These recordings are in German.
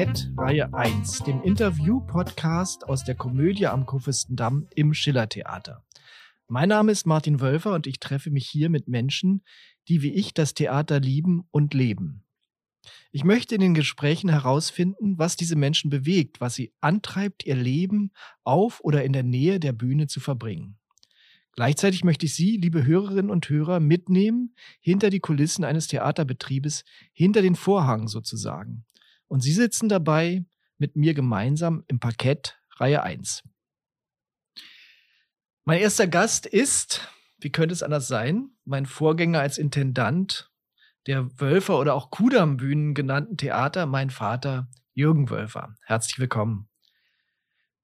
Parkett Reihe 1, dem Interview-Podcast aus der Komödie am Kurfürstendamm im Schillertheater. Mein Name ist Martin Wölfer und ich treffe mich hier mit Menschen, die wie ich das Theater lieben und leben. Ich möchte in den Gesprächen herausfinden, was diese Menschen bewegt, was sie antreibt, ihr Leben auf oder in der Nähe der Bühne zu verbringen. Gleichzeitig möchte ich Sie, liebe Hörerinnen und Hörer, mitnehmen hinter die Kulissen eines Theaterbetriebes, hinter den Vorhang sozusagen. Und Sie sitzen dabei mit mir gemeinsam im Parkett Reihe 1. Mein erster Gast ist, wie könnte es anders sein, mein Vorgänger als Intendant der Wölfer oder auch Kudam-Bühnen genannten Theater, mein Vater Jürgen Wölfer. Herzlich willkommen.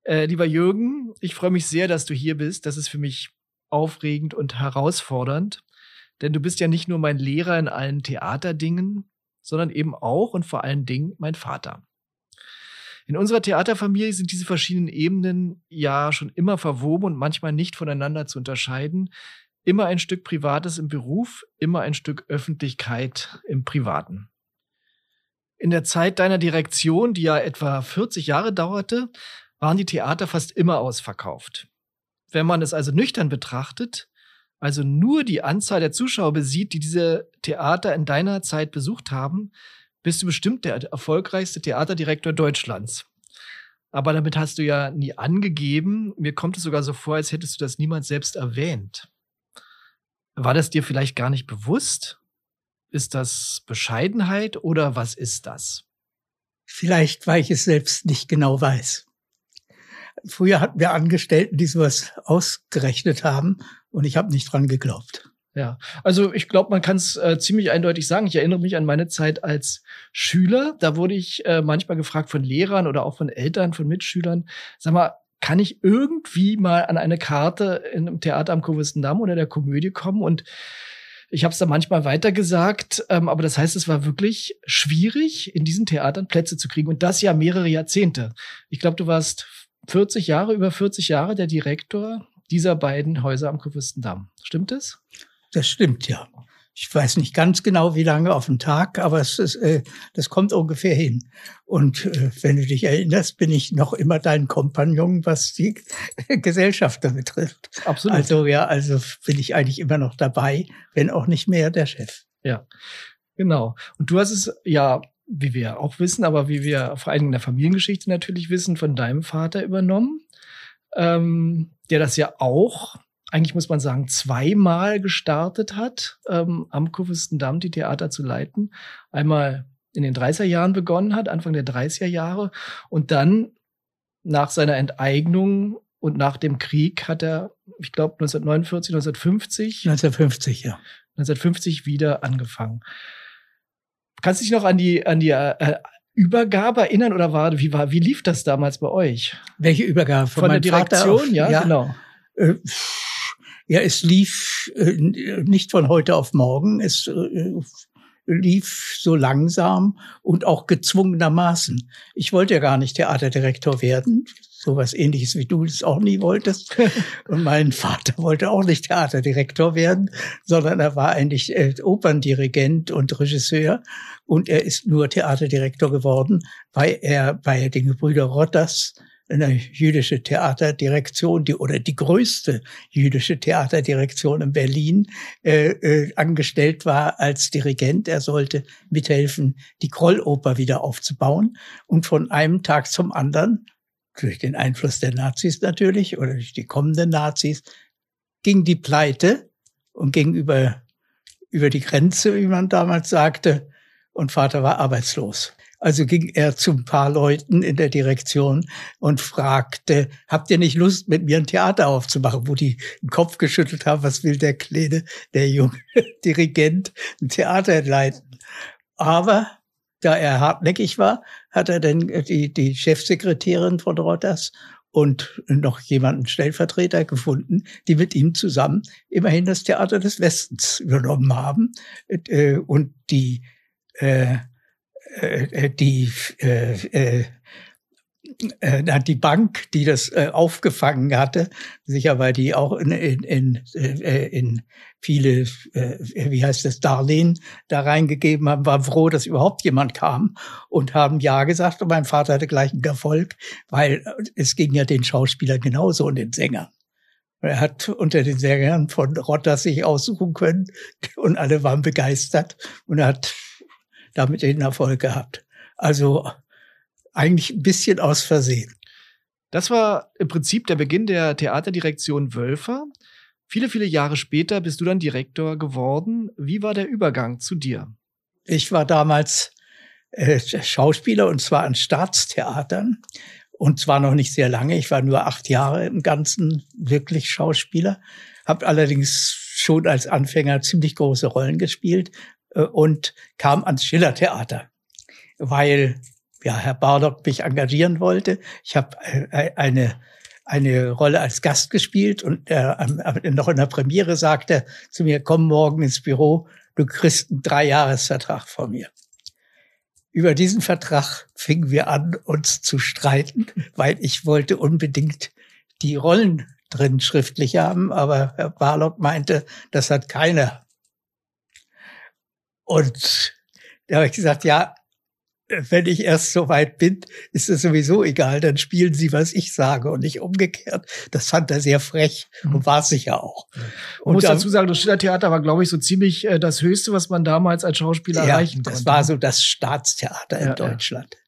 Äh, lieber Jürgen, ich freue mich sehr, dass du hier bist. Das ist für mich aufregend und herausfordernd, denn du bist ja nicht nur mein Lehrer in allen Theaterdingen, sondern eben auch und vor allen Dingen mein Vater. In unserer Theaterfamilie sind diese verschiedenen Ebenen ja schon immer verwoben und manchmal nicht voneinander zu unterscheiden. Immer ein Stück Privates im Beruf, immer ein Stück Öffentlichkeit im Privaten. In der Zeit deiner Direktion, die ja etwa 40 Jahre dauerte, waren die Theater fast immer ausverkauft. Wenn man es also nüchtern betrachtet, also nur die Anzahl der Zuschauer besieht, die diese Theater in deiner Zeit besucht haben, bist du bestimmt der erfolgreichste Theaterdirektor Deutschlands. Aber damit hast du ja nie angegeben. Mir kommt es sogar so vor, als hättest du das niemals selbst erwähnt. War das dir vielleicht gar nicht bewusst? Ist das Bescheidenheit oder was ist das? Vielleicht, weil ich es selbst nicht genau weiß. Früher hatten wir Angestellten, die sowas ausgerechnet haben und ich habe nicht dran geglaubt. Ja, also ich glaube, man kann es äh, ziemlich eindeutig sagen. Ich erinnere mich an meine Zeit als Schüler. Da wurde ich äh, manchmal gefragt von Lehrern oder auch von Eltern, von Mitschülern, sag mal, kann ich irgendwie mal an eine Karte in einem Theater am Kurfürstendamm oder der Komödie kommen? Und ich habe es da manchmal weitergesagt, ähm, aber das heißt, es war wirklich schwierig, in diesen Theatern Plätze zu kriegen. Und das ja mehrere Jahrzehnte. Ich glaube, du warst 40 Jahre, über 40 Jahre der Direktor dieser beiden Häuser am Kurfürstendamm. Stimmt es? Das stimmt, ja. Ich weiß nicht ganz genau, wie lange auf den Tag, aber es ist, äh, das kommt ungefähr hin. Und äh, wenn du dich erinnerst, bin ich noch immer dein Kompagnon, was die Gesellschafter betrifft. Absolut. Also ja, also bin ich eigentlich immer noch dabei, wenn auch nicht mehr der Chef. Ja, genau. Und du hast es ja wie wir auch wissen, aber wie wir vor allem in der Familiengeschichte natürlich wissen, von deinem Vater übernommen, ähm, der das ja auch, eigentlich muss man sagen, zweimal gestartet hat, ähm, am Kurfürstendamm die Theater zu leiten. Einmal in den 30er Jahren begonnen hat, Anfang der 30er Jahre, und dann nach seiner Enteignung und nach dem Krieg hat er, ich glaube, 1949, 1950. 1950, ja. 1950 wieder angefangen. Kannst du dich noch an die, an die äh, Übergabe erinnern oder war, wie war, wie lief das damals bei euch? Welche Übergabe? Von, Von der Direktion, auf, ja, ja, genau. Äh, ja, es lief äh, nicht von heute auf morgen. Es äh, lief so langsam und auch gezwungenermaßen. Ich wollte ja gar nicht Theaterdirektor werden sowas ähnliches wie du es auch nie wolltest. Und mein Vater wollte auch nicht Theaterdirektor werden, sondern er war eigentlich äh, Operndirigent und Regisseur. Und er ist nur Theaterdirektor geworden, weil er bei den Gebrüder Rotters eine jüdische Theaterdirektion, die oder die größte jüdische Theaterdirektion in Berlin äh, äh, angestellt war als Dirigent. Er sollte mithelfen, die Krolloper wieder aufzubauen. Und von einem Tag zum anderen durch den Einfluss der Nazis natürlich oder durch die kommenden Nazis, ging die Pleite und ging über, über die Grenze, wie man damals sagte, und Vater war arbeitslos. Also ging er zu ein paar Leuten in der Direktion und fragte, habt ihr nicht Lust, mit mir ein Theater aufzumachen? Wo die den Kopf geschüttelt haben, was will der Kleine, der junge Dirigent, ein Theater leiten? Aber da er hartnäckig war, hat er dann die, die Chefsekretärin von Rotters und noch jemanden Stellvertreter gefunden, die mit ihm zusammen immerhin das Theater des Westens übernommen haben äh, und die äh, äh, die äh, äh, äh, die Bank, die das äh, aufgefangen hatte, sicher weil die auch in, in, in, äh, in viele, äh, wie heißt das, Darlehen da reingegeben haben, war froh, dass überhaupt jemand kam und haben Ja gesagt. Und mein Vater hatte gleich einen Erfolg, weil es ging ja den Schauspielern genauso und den Sängern. Er hat unter den Sängern von Rotter sich aussuchen können und alle waren begeistert und hat damit den Erfolg gehabt. Also eigentlich ein bisschen aus Versehen. Das war im Prinzip der Beginn der Theaterdirektion Wölfer. Viele, viele Jahre später bist du dann Direktor geworden. Wie war der Übergang zu dir? Ich war damals äh, Schauspieler und zwar an Staatstheatern und zwar noch nicht sehr lange. Ich war nur acht Jahre im Ganzen wirklich Schauspieler, habe allerdings schon als Anfänger ziemlich große Rollen gespielt äh, und kam ans Schillertheater, weil ja, Herr Bardock mich engagieren wollte. Ich habe äh, eine eine Rolle als Gast gespielt und äh, noch in der Premiere sagte zu mir, komm morgen ins Büro, du kriegst einen Dreijahresvertrag von mir. Über diesen Vertrag fingen wir an, uns zu streiten, weil ich wollte unbedingt die Rollen drin schriftlich haben, aber Herr Barlock meinte, das hat keiner. Und da habe ich gesagt, ja, wenn ich erst so weit bin, ist es sowieso egal, dann spielen sie, was ich sage und nicht umgekehrt. Das fand er sehr frech mhm. und war sicher auch. Und muss dazu sagen, das Schillertheater war, glaube ich, so ziemlich äh, das Höchste, was man damals als Schauspieler ja, erreichen konnte. Das war so das Staatstheater in ja, Deutschland. Ja.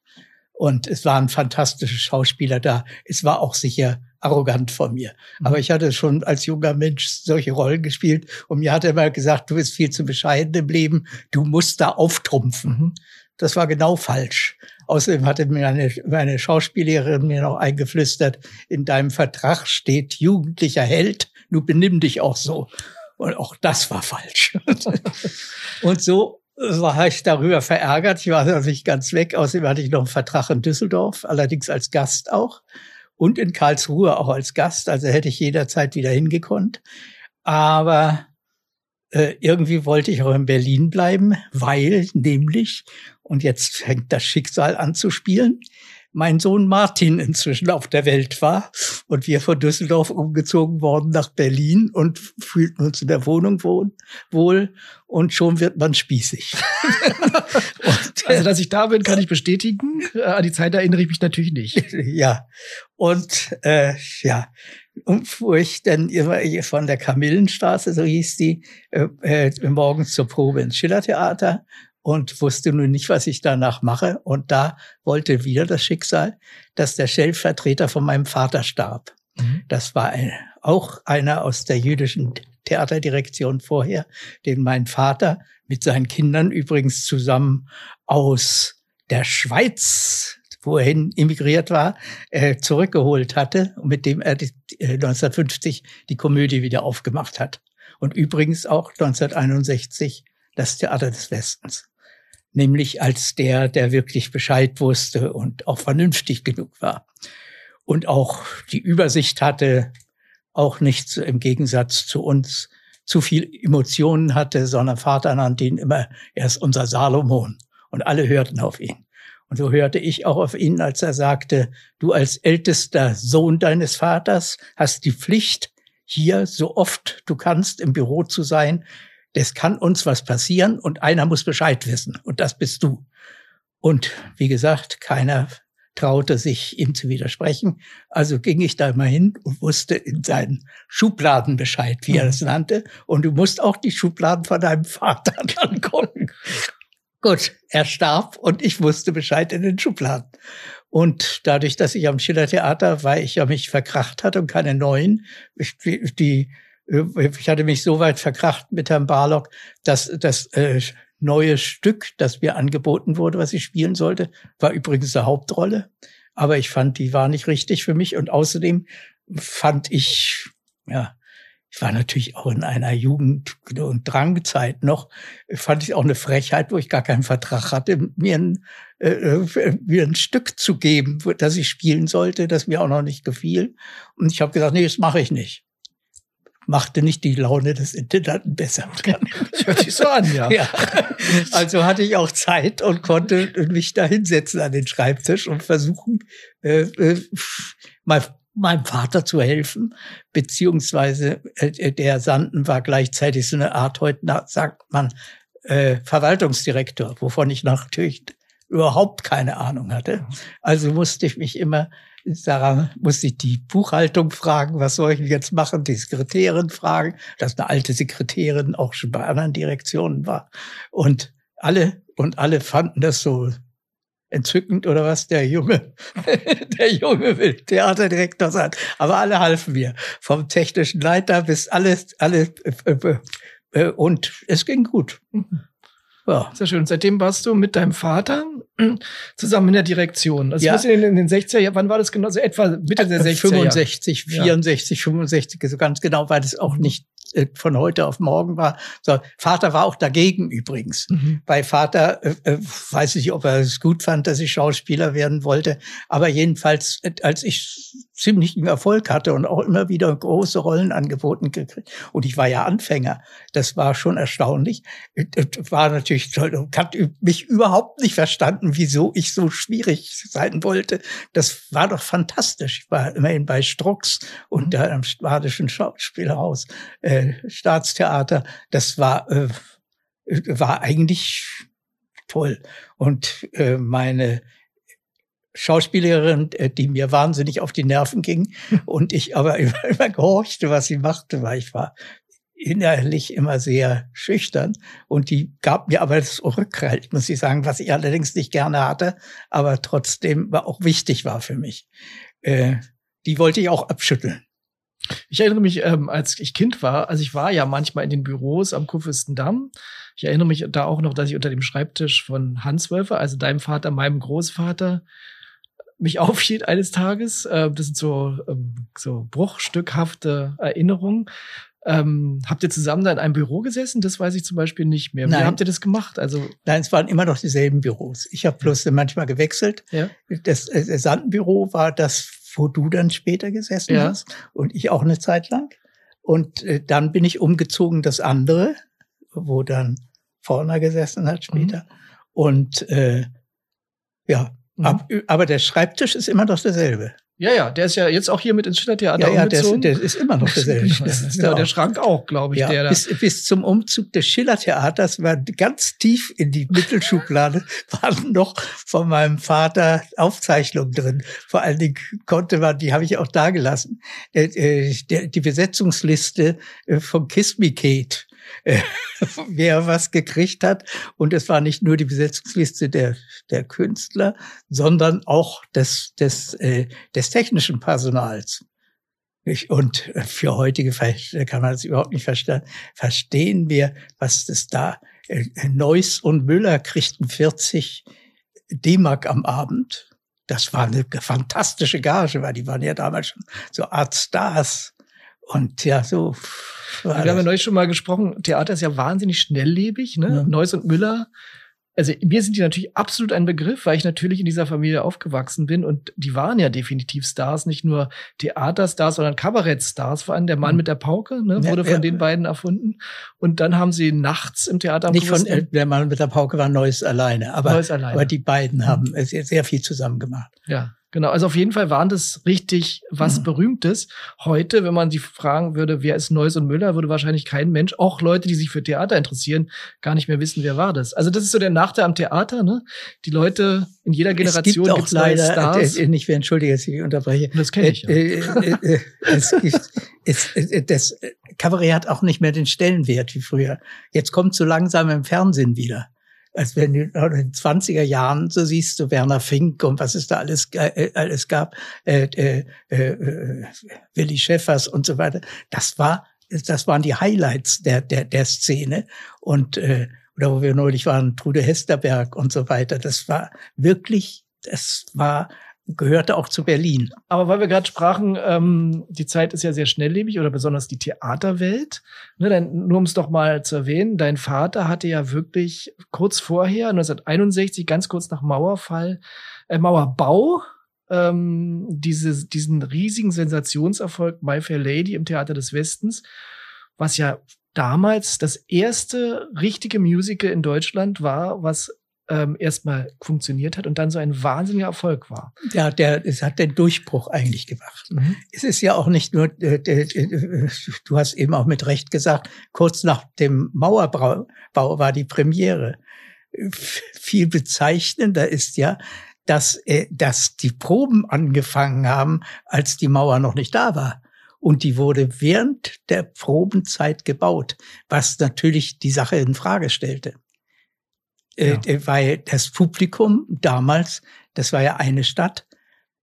Und es waren fantastische Schauspieler da. Es war auch sicher arrogant von mir. Mhm. Aber ich hatte schon als junger Mensch solche Rollen gespielt und mir hat er immer gesagt, du bist viel zu bescheiden im Leben, du musst da auftrumpfen. Das war genau falsch. Außerdem hatte mir eine, meine Schauspielerin mir noch eingeflüstert, in deinem Vertrag steht jugendlicher Held, du benimm dich auch so. Und auch das war falsch. und so war ich darüber verärgert. Ich war natürlich ganz weg. Außerdem hatte ich noch einen Vertrag in Düsseldorf, allerdings als Gast auch. Und in Karlsruhe auch als Gast. Also hätte ich jederzeit wieder hingekonnt. Aber äh, irgendwie wollte ich auch in Berlin bleiben, weil nämlich, und jetzt fängt das Schicksal an zu spielen, mein Sohn Martin inzwischen auf der Welt war und wir von Düsseldorf umgezogen worden nach Berlin und fühlten uns in der Wohnung wohl und schon wird man spießig. und, also, dass ich da bin, kann ich bestätigen. Äh, an die Zeit erinnere ich mich natürlich nicht. ja. Und äh, ja, ich dann immer von der Kamillenstraße, so hieß die, äh, äh, morgens zur Probe ins Schillertheater und wusste nun nicht, was ich danach mache. Und da wollte wieder das Schicksal, dass der Stellvertreter von meinem Vater starb. Mhm. Das war ein, auch einer aus der jüdischen Theaterdirektion vorher, den mein Vater mit seinen Kindern übrigens zusammen aus der Schweiz wohin emigriert war, äh, zurückgeholt hatte und mit dem er die, äh, 1950 die Komödie wieder aufgemacht hat. Und übrigens auch 1961 das Theater des Westens. Nämlich als der, der wirklich Bescheid wusste und auch vernünftig genug war. Und auch die Übersicht hatte, auch nicht im Gegensatz zu uns zu viel Emotionen hatte, sondern Vater nannte ihn immer, er ist unser Salomon. Und alle hörten auf ihn. Und so hörte ich auch auf ihn, als er sagte, du als ältester Sohn deines Vaters hast die Pflicht, hier so oft du kannst im Büro zu sein. Es kann uns was passieren und einer muss Bescheid wissen. Und das bist du. Und wie gesagt, keiner traute sich ihm zu widersprechen. Also ging ich da mal hin und wusste in seinen Schubladen Bescheid, wie er das nannte. Und du musst auch die Schubladen von deinem Vater angucken. Gut, er starb und ich wusste Bescheid in den Schubladen. Und dadurch, dass ich am Schillertheater, weil ich ja mich verkracht hatte und keine neuen, ich, die, ich hatte mich so weit verkracht mit Herrn Barlock, dass das äh, neue Stück, das mir angeboten wurde, was ich spielen sollte, war übrigens eine Hauptrolle. Aber ich fand, die war nicht richtig für mich. Und außerdem fand ich, ja, ich war natürlich auch in einer Jugend- und Drangzeit noch, fand ich auch eine Frechheit, wo ich gar keinen Vertrag hatte, mir ein, äh, mir ein Stück zu geben, das ich spielen sollte, das mir auch noch nicht gefiel. Und ich habe gesagt, nee, das mache ich nicht. machte nicht die Laune des Intendanten besser. Das hört sich so an, ja. ja. Also hatte ich auch Zeit und konnte mich da hinsetzen an den Schreibtisch und versuchen, äh, äh, mal meinem Vater zu helfen, beziehungsweise äh, der Sanden war gleichzeitig so eine Art, heute sagt man, äh, Verwaltungsdirektor, wovon ich natürlich überhaupt keine Ahnung hatte. Also musste ich mich immer daran musste ich die Buchhaltung fragen, was soll ich jetzt machen, die Sekretärin fragen, dass eine alte Sekretärin auch schon bei anderen Direktionen war. Und alle, und alle fanden das so entzückend oder was der Junge, der Junge will Theaterdirektor sein. Aber alle halfen mir. Vom technischen Leiter bis alles, alles, äh, äh, äh, und es ging gut. Mhm. Ja. Sehr schön. Seitdem warst du mit deinem Vater zusammen in der Direktion. Also ja. in, in den 60er Jahren, wann war das genau? So etwa Mitte der 60er 65, 64, ja. 65, so ganz genau, weil das auch nicht äh, von heute auf morgen war. So, Vater war auch dagegen übrigens. Mhm. Bei Vater äh, äh, weiß ich, ob er es gut fand, dass ich Schauspieler werden wollte. Aber jedenfalls, äh, als ich ziemlichen Erfolg hatte und auch immer wieder große Rollen angeboten gekriegt. Und ich war ja Anfänger. Das war schon erstaunlich. War natürlich toll. Hat mich überhaupt nicht verstanden, wieso ich so schwierig sein wollte. Das war doch fantastisch. Ich war immerhin bei Strux und mhm. da im Badischen Schauspielhaus. Äh, Staatstheater. Das war, äh, war eigentlich toll. Und äh, meine Schauspielerin, äh, die mir wahnsinnig auf die Nerven ging und ich aber immer, immer gehorchte, was sie machte, weil ich war innerlich immer sehr schüchtern und die gab mir aber das Rückhalt, muss ich sagen, was ich allerdings nicht gerne hatte, aber trotzdem auch wichtig war für mich. Äh, die wollte ich auch abschütteln. Ich erinnere mich, ähm, als ich Kind war, also ich war ja manchmal in den Büros am Kurfürstendamm. Ich erinnere mich da auch noch, dass ich unter dem Schreibtisch von Hans Wölfer, also deinem Vater, meinem Großvater, mich aufhielt eines Tages. Äh, das sind so, ähm, so bruchstückhafte Erinnerungen. Ähm, habt ihr zusammen da in einem Büro gesessen? Das weiß ich zum Beispiel nicht mehr. Wie Nein. habt ihr das gemacht? Also Nein, es waren immer noch dieselben Büros. Ich habe bloß manchmal gewechselt. Ja. Das, äh, das Sandenbüro war das wo du dann später gesessen ja. hast und ich auch eine Zeit lang. Und äh, dann bin ich umgezogen, das andere, wo dann Vorner gesessen hat später. Mhm. Und äh, ja, mhm. ab, aber der Schreibtisch ist immer noch derselbe. Ja, ja, der ist ja jetzt auch hier mit ins Schillertheater ja, ja, umgezogen. Der ist, der ist immer noch derselbe. ja, der Schrank auch, glaube ich. Ja, der bis, bis zum Umzug des Schillertheaters war ganz tief in die Mittelschublade waren noch von meinem Vater Aufzeichnungen drin. Vor allen Dingen konnte man, die habe ich auch da gelassen, äh, äh die Besetzungsliste äh, von Kiss Me Kate äh, wer was gekriegt hat. Und es war nicht nur die Besetzungsliste der, der Künstler, sondern auch des, des, äh, des technischen Personals. Und für heutige Fälle kann man das überhaupt nicht verstehen. Verstehen wir, was das da, äh, Neuss und Müller kriegten 40 D-Mark am Abend. Das war eine fantastische Gage, weil die waren ja damals schon so Art Stars. Und ja, so wir haben ja neulich schon mal gesprochen, Theater ist ja wahnsinnig schnelllebig, ne? Ja. Neuss und Müller. Also mir sind die natürlich absolut ein Begriff, weil ich natürlich in dieser Familie aufgewachsen bin und die waren ja definitiv Stars, nicht nur Theaterstars, sondern Kabarettstars. Vor allem der Mann mhm. mit der Pauke, ne, wurde ja, von ja. den beiden erfunden. Und dann haben sie nachts im Theater nicht von äh, der Mann mit der Pauke war Neues alleine, aber Neues alleine. aber die beiden haben mhm. sehr, sehr viel zusammen gemacht. Ja. Genau, also auf jeden Fall waren das richtig was mhm. Berühmtes. Heute, wenn man sie fragen würde, wer ist Neuss und Müller, würde wahrscheinlich kein Mensch, auch Leute, die sich für Theater interessieren, gar nicht mehr wissen, wer war das. Also das ist so der Nachteil am Theater, ne? Die Leute in jeder Generation es gibt auch leider, Stars. Äh, nicht, entschuldige, dass ich unterbreche. Das kenne ich. Ja. Äh, äh, äh, äh es gibt, es, äh, das Kabarett hat auch nicht mehr den Stellenwert wie früher. Jetzt kommt so langsam im Fernsehen wieder als wenn du in den 20er Jahren so siehst du Werner Fink und was es da alles, äh, alles gab, äh, äh, äh, Willi Schäffers und so weiter. Das war, das waren die Highlights der, der, der Szene. Und, äh, oder wo wir neulich waren, Trude Hesterberg und so weiter. Das war wirklich, das war gehörte auch zu Berlin. Aber weil wir gerade sprachen, ähm, die Zeit ist ja sehr schnelllebig oder besonders die Theaterwelt. Ne, dann, nur um es doch mal zu erwähnen, dein Vater hatte ja wirklich kurz vorher, 1961, ganz kurz nach Mauerfall, äh, Mauerbau, ähm, diese, diesen riesigen Sensationserfolg My Fair Lady im Theater des Westens was ja damals das erste richtige Musical in Deutschland war, was ähm, erstmal funktioniert hat und dann so ein wahnsinniger Erfolg war. Ja, der, es hat den Durchbruch eigentlich gemacht. Mhm. Es ist ja auch nicht nur, äh, äh, du hast eben auch mit Recht gesagt, kurz nach dem Mauerbau war die Premiere. Viel bezeichnender ist ja, dass, äh, dass die Proben angefangen haben, als die Mauer noch nicht da war. Und die wurde während der Probenzeit gebaut, was natürlich die Sache in Frage stellte. Äh, ja. Äh, weil das Publikum damals, das war ja eine Stadt,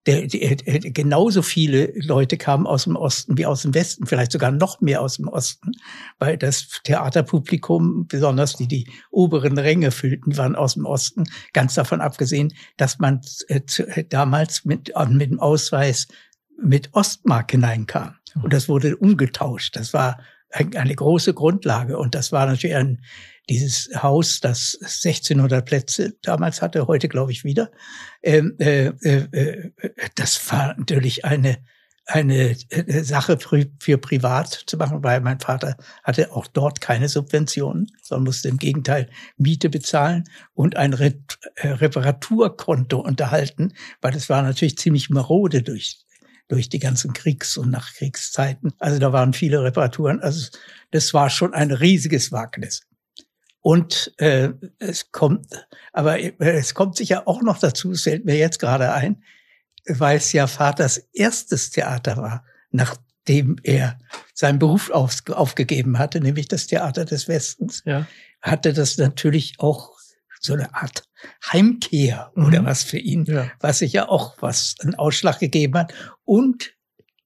der, der, der, genauso viele Leute kamen aus dem Osten wie aus dem Westen, vielleicht sogar noch mehr aus dem Osten, weil das Theaterpublikum, besonders die die oberen Ränge füllten, waren aus dem Osten, ganz davon abgesehen, dass man äh, zu, äh, damals mit, mit dem Ausweis mit Ostmark hineinkam. Und das wurde umgetauscht. Das war eine große Grundlage. Und das war natürlich ein, dieses Haus, das 1600 Plätze damals hatte, heute glaube ich wieder. Ähm, äh, äh, äh, das war natürlich eine eine äh, Sache für, privat zu machen, weil mein Vater hatte auch dort keine Subventionen, sondern musste im Gegenteil Miete bezahlen und ein Re äh, Reparaturkonto unterhalten, weil das war natürlich ziemlich marode durch durch die ganzen Kriegs- und Nachkriegszeiten. Also da waren viele Reparaturen. Also das war schon ein riesiges Wagnis. Und äh, es kommt, aber es kommt sicher auch noch dazu, es fällt mir jetzt gerade ein, weil es ja Vaters erstes Theater war, nachdem er seinen Beruf auf, aufgegeben hatte, nämlich das Theater des Westens, ja. hatte das natürlich auch so eine Art Heimkehr mhm. oder was für ihn, ja. was sicher auch was einen Ausschlag gegeben hat. Und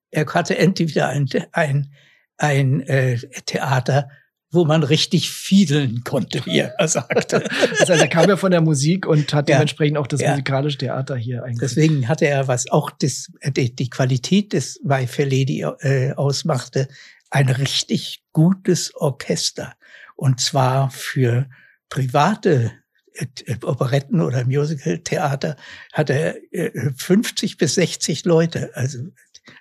er hatte endlich wieder ein, ein, ein äh, Theater, wo man richtig fiedeln konnte, wie er sagte. also er kam ja von der Musik und hat ja, dementsprechend auch das ja. musikalische Theater hier eigentlich. Deswegen hatte er, was auch das, die, die Qualität des My Fair Lady äh, ausmachte, ein richtig gutes Orchester. Und zwar für private äh, Operetten oder Musical-Theater hat er 50 bis 60 Leute. Also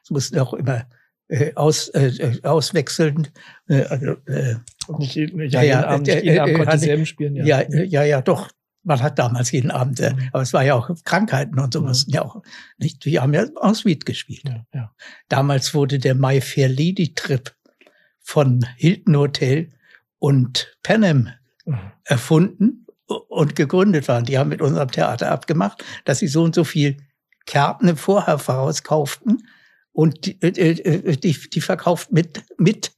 es mussten auch immer äh, aus, äh, auswechseln. Äh, also, äh, nicht, jeden, ja, jeden Abend, nicht jeden Abend konnte selben spielen. Ja. ja, ja, ja, doch. Man hat damals jeden Abend, äh, mhm. aber es war ja auch Krankheiten und so mhm. mussten ja auch nicht. Wir haben ja en suite gespielt. Ja, ja. Damals wurde der My Fair Lady Trip von Hilton Hotel und Panem mhm. erfunden und gegründet waren. Die haben mit unserem Theater abgemacht, dass sie so und so viel Karten im Vorher voraus kauften und die, äh, äh, die, die verkauft mit, mit,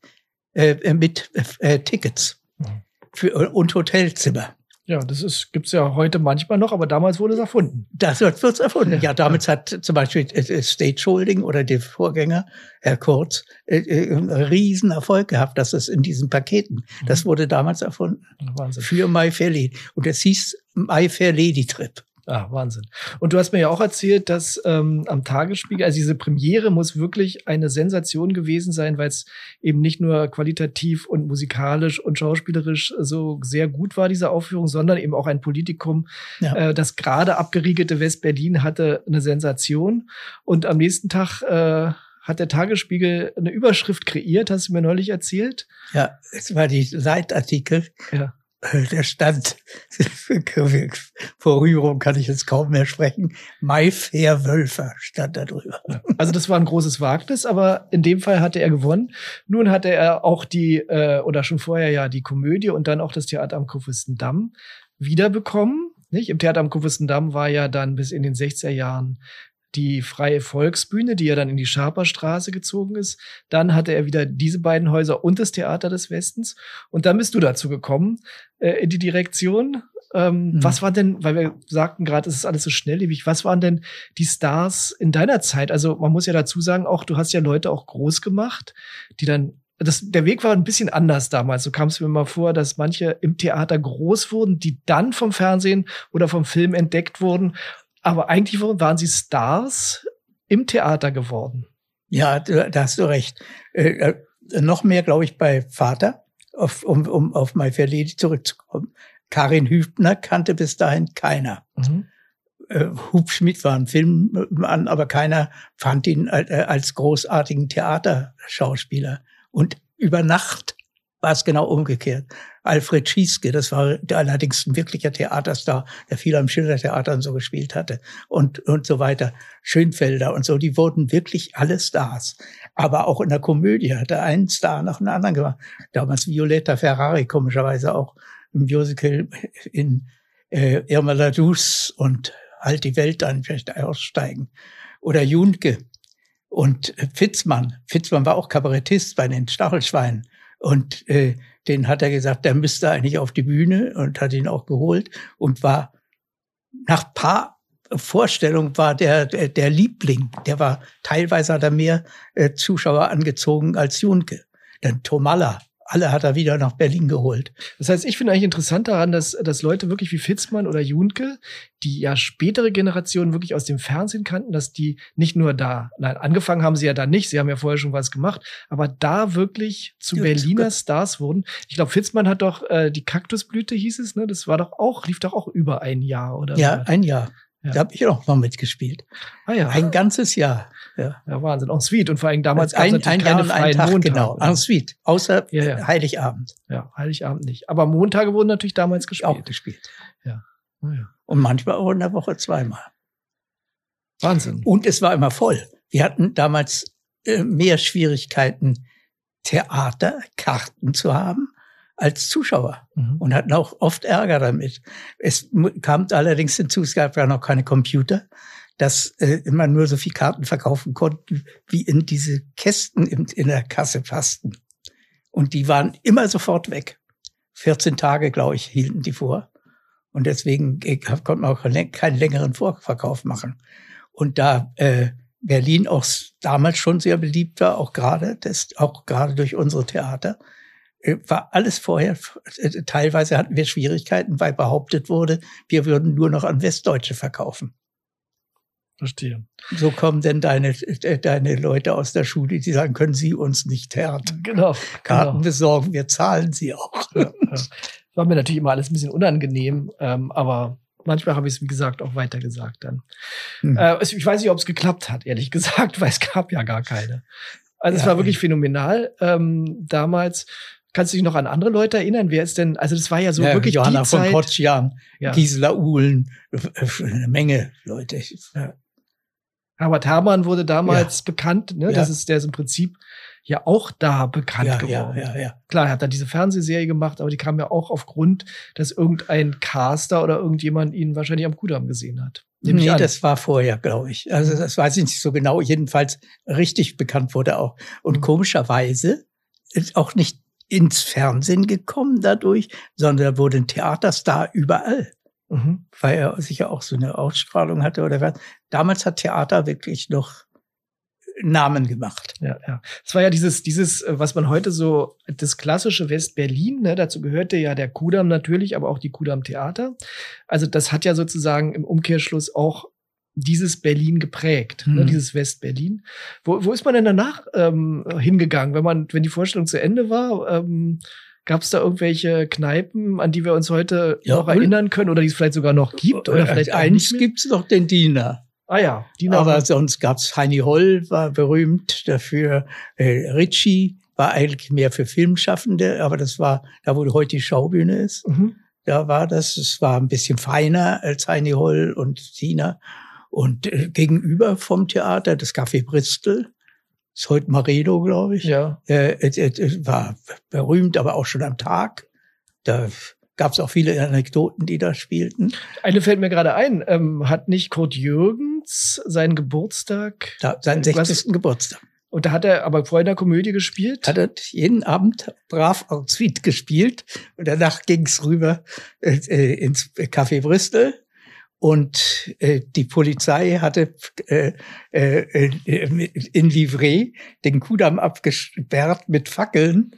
äh, mit äh, Tickets mhm. für, und Hotelzimmer. Ja, das ist, gibt's ja heute manchmal noch, aber damals wurde es erfunden. Das wird es erfunden. Ja, damals ja. hat zum Beispiel äh, Stage Holding oder der Vorgänger, Herr Kurz, äh, äh, einen riesen Erfolg gehabt, dass es in diesen Paketen, mhm. das wurde damals erfunden. Wahnsinn. Für My Fair Lady. Und es hieß My Fair Lady Trip. Ah, Wahnsinn. Und du hast mir ja auch erzählt, dass ähm, am Tagesspiegel, also diese Premiere muss wirklich eine Sensation gewesen sein, weil es eben nicht nur qualitativ und musikalisch und schauspielerisch so sehr gut war, diese Aufführung, sondern eben auch ein Politikum. Ja. Äh, das gerade abgeriegelte West-Berlin hatte eine Sensation. Und am nächsten Tag äh, hat der Tagesspiegel eine Überschrift kreiert, hast du mir neulich erzählt? Ja, es war die Leitartikel. Ja. Äh, der stand, vor Rührung kann ich jetzt kaum mehr sprechen, Maifair Wölfer stand da drüber. Also das war ein großes Wagnis, aber in dem Fall hatte er gewonnen. Nun hatte er auch die, äh, oder schon vorher ja die Komödie und dann auch das Theater am Kurfürstendamm wiederbekommen. Nicht? Im Theater am Kurfürstendamm war ja dann bis in den 60er Jahren die Freie Volksbühne, die ja dann in die Schaperstraße gezogen ist. Dann hatte er wieder diese beiden Häuser und das Theater des Westens. Und dann bist du dazu gekommen, äh, in die Direktion. Ähm, mhm. Was war denn, weil wir sagten gerade, es ist alles so schnelllebig, was waren denn die Stars in deiner Zeit? Also man muss ja dazu sagen, auch du hast ja Leute auch groß gemacht, die dann das, der Weg war ein bisschen anders damals. So kam es mir mal vor, dass manche im Theater groß wurden, die dann vom Fernsehen oder vom Film entdeckt wurden aber eigentlich waren sie Stars im Theater geworden. Ja, da hast du recht. Äh, äh, noch mehr, glaube ich, bei Vater, auf, um, um auf My Fair Lady zurückzukommen. Karin Hübner kannte bis dahin keiner. Mhm. Äh, Hubschmidt war ein Filmmann, aber keiner fand ihn äh, als großartigen Theaterschauspieler. Und über Nacht war es genau umgekehrt. Alfred Schieske, das war allerdings ein wirklicher Theaterstar, der viel am Schillertheater und so gespielt hatte und, und so weiter. Schönfelder und so, die wurden wirklich alle Stars. Aber auch in der Komödie hat er einen Star nach dem anderen gemacht. Damals Violetta Ferrari, komischerweise auch im Musical in äh, Irma Ladus und Halt die Welt an, vielleicht aussteigen. Oder Junke und Fitzmann. Fitzmann war auch Kabarettist bei den Stachelschweinen. Und äh, den hat er gesagt, der müsste eigentlich auf die Bühne und hat ihn auch geholt und war nach paar Vorstellungen war der, der, der Liebling. Der war teilweise hat er mehr äh, Zuschauer angezogen als Junke. Dann Tomalla alle hat er wieder nach Berlin geholt. Das heißt, ich finde eigentlich interessant daran, dass, dass Leute wirklich wie Fitzmann oder Junke, die ja spätere Generationen wirklich aus dem Fernsehen kannten, dass die nicht nur da, nein, angefangen haben sie ja da nicht, sie haben ja vorher schon was gemacht, aber da wirklich zu ja, Berliner Stars wurden. Ich glaube, Fitzmann hat doch äh, die Kaktusblüte hieß es, ne? Das war doch auch, lief doch auch über ein Jahr, oder? Ja, ein Jahr. Ja. Da habe ich auch mal mitgespielt. Ah ja. Ein ganzes Jahr. Ja, ja Wahnsinn. En suite. Und vor allem damals gab es natürlich ein keine Jahr freien Tag, Montage. Genau, en suite. Außer ja, ja. Heiligabend. Ja, Heiligabend nicht. Aber Montage wurden natürlich damals gespielt. Auch gespielt. Ja. Oh, ja. Und manchmal auch in der Woche zweimal. Wahnsinn. Und es war immer voll. Wir hatten damals äh, mehr Schwierigkeiten, Theaterkarten zu haben als Zuschauer mhm. und hatten auch oft Ärger damit. Es kam allerdings hinzu, es gab ja noch keine Computer, dass äh, immer nur so viel Karten verkaufen konnten, wie in diese Kästen in, in der Kasse passten. Und die waren immer sofort weg. 14 Tage, glaube ich, hielten die vor. Und deswegen äh, konnte man auch keinen längeren Vorverkauf machen. Und da äh, Berlin auch damals schon sehr beliebt war, auch gerade, das, auch gerade durch unsere Theater, äh, war alles vorher, äh, teilweise hatten wir Schwierigkeiten, weil behauptet wurde, wir würden nur noch an Westdeutsche verkaufen. Verstehe. So kommen denn deine, äh, deine Leute aus der Schule, die sagen, können Sie uns nicht härten. Genau. Karten genau. besorgen, wir zahlen sie auch. Ja, ja. Das war mir natürlich immer alles ein bisschen unangenehm, ähm, aber manchmal habe ich es, wie gesagt, auch weitergesagt dann. Hm. Äh, ich weiß nicht, ob es geklappt hat, ehrlich gesagt, weil es gab ja gar keine. Also ja, es war wirklich phänomenal ähm, damals. Kannst du dich noch an andere Leute erinnern? Wer ist denn, also das war ja so ja, wirklich Johanna die von Zeit. Kotschan, ja. Gisela Uhlen, eine Menge Leute. Ja. Herbert Hermann wurde damals bekannt, ne? Das ist, der ist im Prinzip ja auch da bekannt geworden. Ja, ja, ja. Klar, er hat da diese Fernsehserie gemacht, aber die kam ja auch aufgrund, dass irgendein Caster oder irgendjemand ihn wahrscheinlich am Kudamm gesehen hat. Nee, das war vorher, glaube ich. Also das weiß ich nicht so genau. Jedenfalls richtig bekannt wurde auch. Und mhm. komischerweise ist auch nicht ins Fernsehen gekommen dadurch, sondern er wurde ein Theaterstar überall. Mhm. Weil er sicher auch so eine Ausstrahlung hatte oder was. Damals hat Theater wirklich noch Namen gemacht. Ja, ja. Es war ja dieses, dieses, äh, was man heute so, das klassische West-Berlin, ne, dazu gehörte ja der Kudamm natürlich, aber auch die Kudamm Theater. Also das hat ja sozusagen im Umkehrschluss auch dieses Berlin geprägt, ne, mhm. ne, dieses West-Berlin. Wo, wo ist man denn danach ähm, hingegangen, wenn man, wenn die Vorstellung zu Ende war? Ähm, Gab es da irgendwelche Kneipen, an die wir uns heute ja, noch erinnern können oder die es vielleicht sogar noch gibt? Oder vielleicht äh, eins gibt es noch den Diener. Ah ja, Diener. Aber sonst gab's Heini Holl, war berühmt dafür. Äh, Ritchie war eigentlich mehr für Filmschaffende, aber das war da, wo heute die Schaubühne ist. Mhm. Da war das, es war ein bisschen feiner als Heini Holl und Diener. Und äh, gegenüber vom Theater, das Café Bristol, ist heute Maredo, glaube ich. Ja. Äh, äh, war berühmt, aber auch schon am Tag. Da gab es auch viele Anekdoten, die da spielten. Eine fällt mir gerade ein. Ähm, hat nicht Kurt Jürgens seinen Geburtstag? Da, seinen 60. Was? Geburtstag. Und da hat er aber vorher in der Komödie gespielt? Hat er jeden Abend brav en suite gespielt. Und danach ging's rüber äh, äh ins Café Bristol. Und äh, die Polizei hatte äh, äh, in Livret den Kudamm abgesperrt mit Fackeln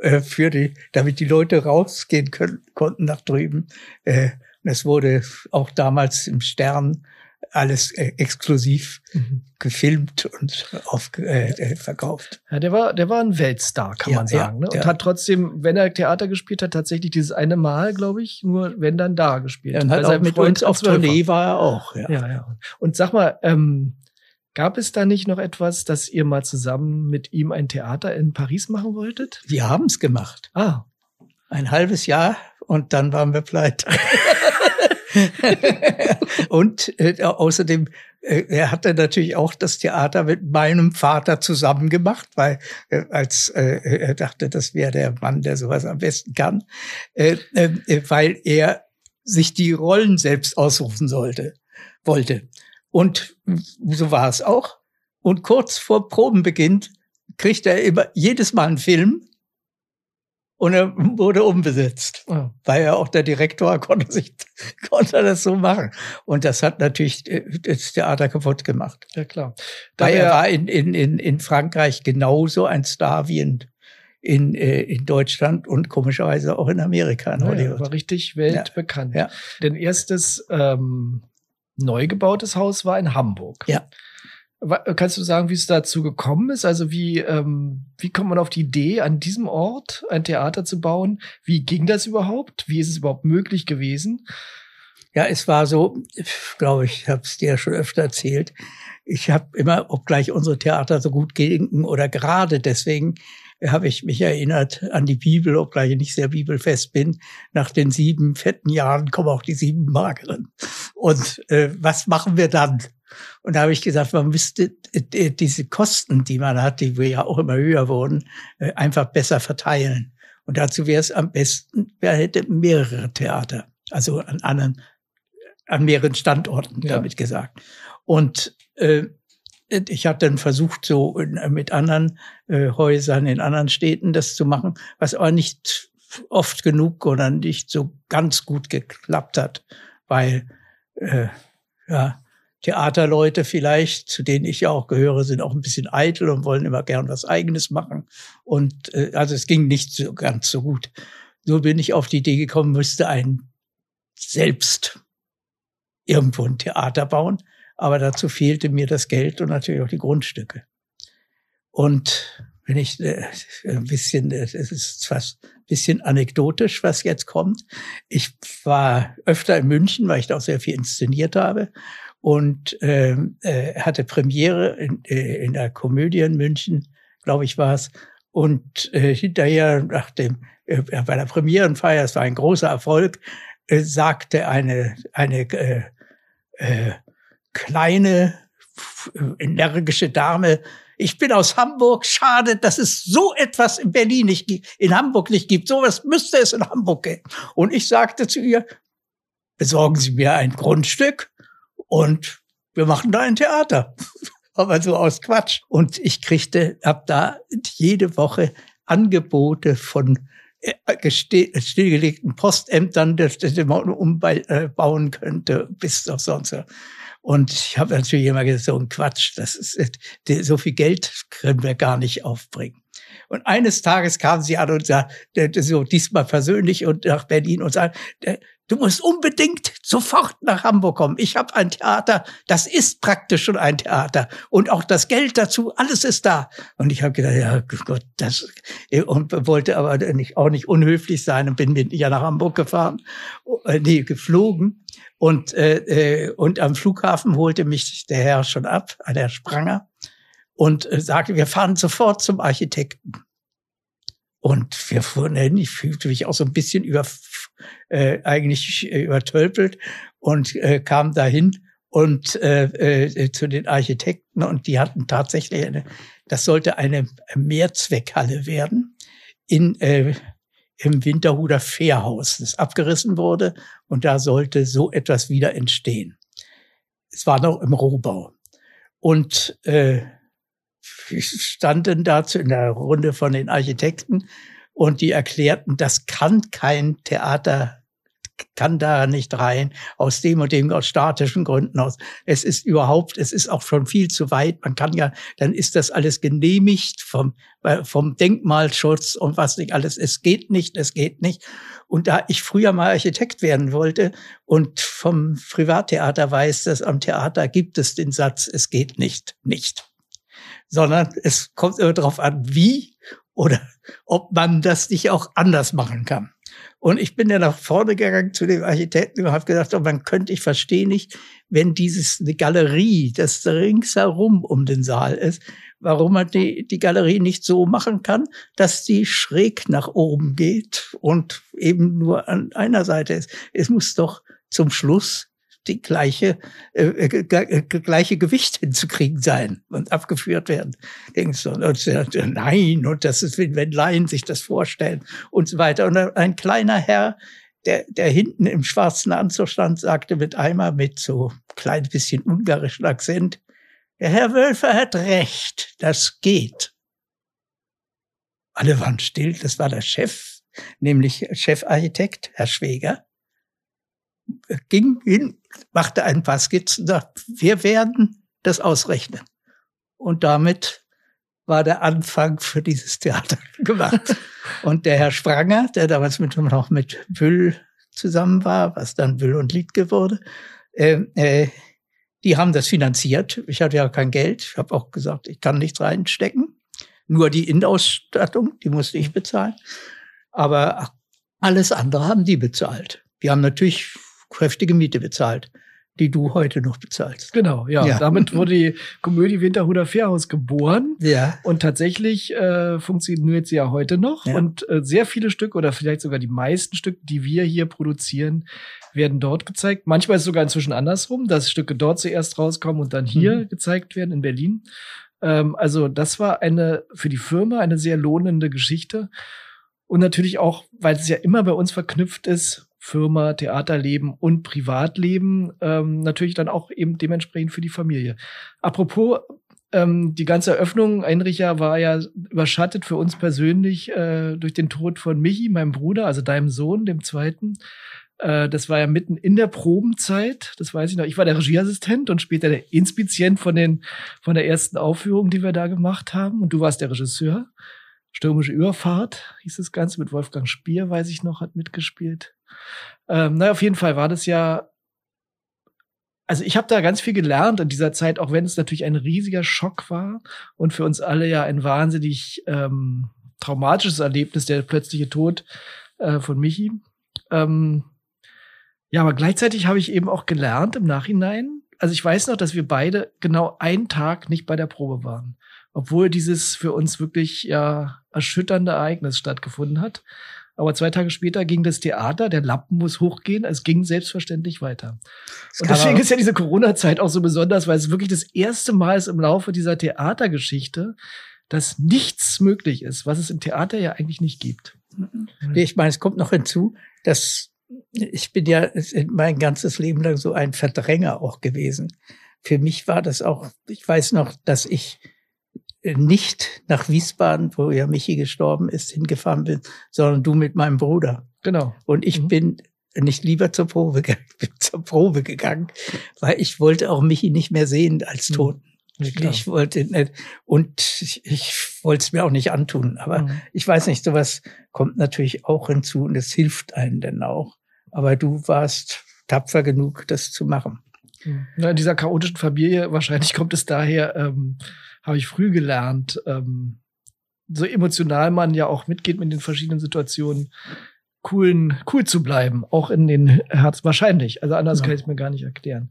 äh, für die, damit die Leute rausgehen können, konnten nach drüben. Äh, es wurde auch damals im Stern alles äh, exklusiv mhm. gefilmt und auf, äh, äh, verkauft. Ja, der war, der war ein Weltstar, kann ja, man sagen. Ja, ne? Und hat trotzdem, wenn er Theater gespielt hat, tatsächlich dieses eine Mal, glaube ich, nur wenn dann da gespielt. Ja, und halt auch mit Freund uns auf Tournee war er auch. Ja. ja, ja. Und sag mal, ähm, Gab es da nicht noch etwas, dass ihr mal zusammen mit ihm ein Theater in Paris machen wolltet? Wir haben es gemacht. Ah. Ein halbes Jahr und dann waren wir pleite. und äh, außerdem, äh, er hatte natürlich auch das Theater mit meinem Vater zusammen gemacht, weil äh, als äh, er dachte, das wäre der Mann, der sowas am besten kann, äh, äh, weil er sich die Rollen selbst ausrufen sollte, wollte. Und so war es auch. Und kurz vor Probenbeginn kriegt er immer jedes Mal einen Film, und er wurde umbesetzt. Oh. Weil er auch der Direktor konnte sich, konnte das so machen. Und das hat natürlich äh, das Theater kaputt gemacht. Ja, klar. Da Weil er war in, in, in, in Frankreich genauso ein Star wie in, in, äh, in Deutschland und komischerweise auch in Amerika. In ja, war richtig weltbekannt. Ja. ja. Denn erstes ähm, neu gebautes Haus war in Hamburg. Ja. Kannst du sagen, wie es dazu gekommen ist? Also wie, ähm, wie kommt man auf die Idee, an diesem Ort ein Theater zu bauen? Wie ging das überhaupt? Wie ist es überhaupt möglich gewesen? Ja, es war so, glaube ich, habe es dir ja schon öfter erzählt. Ich habe immer, obgleich unsere Theater so gut gingen oder gerade deswegen habe ich mich erinnert an die Bibel, obgleich ich nicht sehr bibelfest bin. Nach den sieben fetten Jahren kommen auch die sieben mageren. Und äh, was machen wir dann? Und da habe ich gesagt, man müsste äh, diese Kosten, die man hat, die ja auch immer höher wurden, äh, einfach besser verteilen. Und dazu wäre es am besten, wer hätte mehrere Theater, also an anderen, an mehreren Standorten, ja. damit gesagt. Und äh, ich habe dann versucht, so mit anderen äh, Häusern in anderen Städten das zu machen, was aber nicht oft genug oder nicht so ganz gut geklappt hat, weil äh, ja, Theaterleute vielleicht, zu denen ich ja auch gehöre, sind auch ein bisschen eitel und wollen immer gern was Eigenes machen. Und äh, also es ging nicht so ganz so gut. So bin ich auf die Idee gekommen, müsste ein selbst irgendwo ein Theater bauen. Aber dazu fehlte mir das Geld und natürlich auch die Grundstücke. Und wenn ich äh, ein bisschen, äh, es ist fast ein bisschen anekdotisch, was jetzt kommt. Ich war öfter in München, weil ich da auch sehr viel inszeniert habe und ähm, äh, hatte Premiere in, äh, in der Komödie in München, glaube ich, war es. Und äh, hinterher, nach dem, äh, bei der Premierenfeier, es war ein großer Erfolg, äh, sagte eine, eine äh, äh, kleine, energische Dame, ich bin aus Hamburg, schade, dass es so etwas in Berlin nicht gibt, in Hamburg nicht gibt. Sowas müsste es in Hamburg geben. Und ich sagte zu ihr, besorgen Sie mir ein Grundstück und wir machen da ein Theater. Aber so aus Quatsch. Und ich kriegte ab da jede Woche Angebote von äh, stillgelegten Postämtern, dass man umbauen könnte, bis auf sonst. Und ich habe natürlich immer gesagt, so ein Quatsch, das ist, so viel Geld können wir gar nicht aufbringen. Und eines Tages kam sie an und sagte, so diesmal persönlich und nach Berlin und sagte, Du musst unbedingt sofort nach Hamburg kommen. Ich habe ein Theater, das ist praktisch schon ein Theater. Und auch das Geld dazu, alles ist da. Und ich habe gedacht, ja Gott, das und wollte aber nicht, auch nicht unhöflich sein und bin mit ja nach Hamburg gefahren, äh, nee, geflogen. Und, äh, äh, und am Flughafen holte mich der Herr schon ab, der Spranger, und äh, sagte, wir fahren sofort zum Architekten. Und wir fuhren hin, ich fühlte mich auch so ein bisschen über, äh, eigentlich übertölpelt und äh, kam dahin und äh, äh, zu den Architekten und die hatten tatsächlich eine, das sollte eine Mehrzweckhalle werden in äh, im Winterhuder Fährhaus, das abgerissen wurde und da sollte so etwas wieder entstehen. Es war noch im Rohbau. Und äh, standen dazu in der Runde von den Architekten und die erklärten, das kann kein Theater kann da nicht rein, aus dem und dem, aus statischen Gründen aus. Es ist überhaupt, es ist auch schon viel zu weit. Man kann ja, dann ist das alles genehmigt vom, äh, vom Denkmalschutz und was nicht alles. Es geht nicht, es geht nicht. Und da ich früher mal Architekt werden wollte und vom Privattheater weiß, dass am Theater gibt es den Satz, es geht nicht, nicht sondern es kommt immer darauf an, wie oder ob man das nicht auch anders machen kann. Und ich bin ja nach vorne gegangen zu dem Architekten und habe gedacht, oh, man könnte, ich verstehe nicht, wenn dieses eine Galerie, das ringsherum um den Saal ist, warum man die, die Galerie nicht so machen kann, dass die schräg nach oben geht und eben nur an einer Seite ist. Es muss doch zum Schluss die gleiche, äh, äh, äh gleiche Gewicht hinzukriegen sein und abgeführt werden. Denkst du, und, nein, und das ist, wenn Laien sich das vorstellen und so weiter. Und ein kleiner Herr, der, der hinten im schwarzen Anzug stand, sagte mit einmal mit so klein bisschen ungarischen Akzent, der Herr Wölfer hat recht, das geht. Alle waren still, das war der Chef, nämlich Chefarchitekt, Herr Schweger ging hin, machte ein paar Skizzen, sagte, wir werden das ausrechnen. Und damit war der Anfang für dieses Theater gemacht. und der Herr Spranger, der damals mit, noch mit Büll zusammen war, was dann Büll und Liedke wurde, äh, äh, die haben das finanziert. Ich hatte ja kein Geld. Ich habe auch gesagt, ich kann nichts reinstecken. Nur die Innenausstattung, die musste ich bezahlen. Aber alles andere haben die bezahlt. Die haben natürlich kräftige Miete bezahlt, die du heute noch bezahlst. Genau, ja. ja. Damit wurde die Komödie Winterhuder Fährhaus geboren. Ja. Und tatsächlich äh, funktioniert sie ja heute noch. Ja. Und äh, sehr viele Stücke oder vielleicht sogar die meisten Stücke, die wir hier produzieren, werden dort gezeigt. Manchmal ist es sogar inzwischen andersrum, dass Stücke dort zuerst rauskommen und dann hier mhm. gezeigt werden in Berlin. Ähm, also das war eine für die Firma eine sehr lohnende Geschichte. Und natürlich auch, weil es ja immer bei uns verknüpft ist, Firma, Theaterleben und Privatleben ähm, natürlich dann auch eben dementsprechend für die Familie. Apropos ähm, die ganze Eröffnung, Einricher war ja überschattet für uns persönlich äh, durch den Tod von Michi, meinem Bruder, also deinem Sohn, dem zweiten. Äh, das war ja mitten in der Probenzeit, das weiß ich noch. Ich war der Regieassistent und später der Inspizient von den von der ersten Aufführung, die wir da gemacht haben. Und du warst der Regisseur. Stürmische Überfahrt hieß das Ganze mit Wolfgang Spier, weiß ich noch, hat mitgespielt. Ähm, naja, auf jeden Fall war das ja. Also ich habe da ganz viel gelernt in dieser Zeit, auch wenn es natürlich ein riesiger Schock war und für uns alle ja ein wahnsinnig ähm, traumatisches Erlebnis, der plötzliche Tod äh, von Michi. Ähm, ja, aber gleichzeitig habe ich eben auch gelernt im Nachhinein. Also ich weiß noch, dass wir beide genau einen Tag nicht bei der Probe waren, obwohl dieses für uns wirklich ja erschütternde Ereignis stattgefunden hat. Aber zwei Tage später ging das Theater, der Lappen muss hochgehen, es ging selbstverständlich weiter. Und deswegen ist ja diese Corona-Zeit auch so besonders, weil es wirklich das erste Mal ist im Laufe dieser Theatergeschichte, dass nichts möglich ist, was es im Theater ja eigentlich nicht gibt. Ich meine, es kommt noch hinzu, dass ich bin ja mein ganzes Leben lang so ein Verdränger auch gewesen. Für mich war das auch, ich weiß noch, dass ich nicht nach Wiesbaden, wo ja Michi gestorben ist, hingefahren bin, sondern du mit meinem Bruder. Genau. Und ich mhm. bin nicht lieber zur Probe, zur Probe gegangen, weil ich wollte auch Michi nicht mehr sehen als mhm. Toten. Mhm. Ich wollte nicht, und ich, ich wollte es mir auch nicht antun. Aber mhm. ich weiß nicht, sowas kommt natürlich auch hinzu und es hilft einem dann auch. Aber du warst tapfer genug, das zu machen. Mhm. Ja, in dieser chaotischen Familie, wahrscheinlich kommt es daher, ähm, habe ich früh gelernt, ähm, so emotional man ja auch mitgeht mit den verschiedenen Situationen, coolen, cool zu bleiben, auch in den Herz wahrscheinlich. Also anders ja. kann ich es mir gar nicht erklären.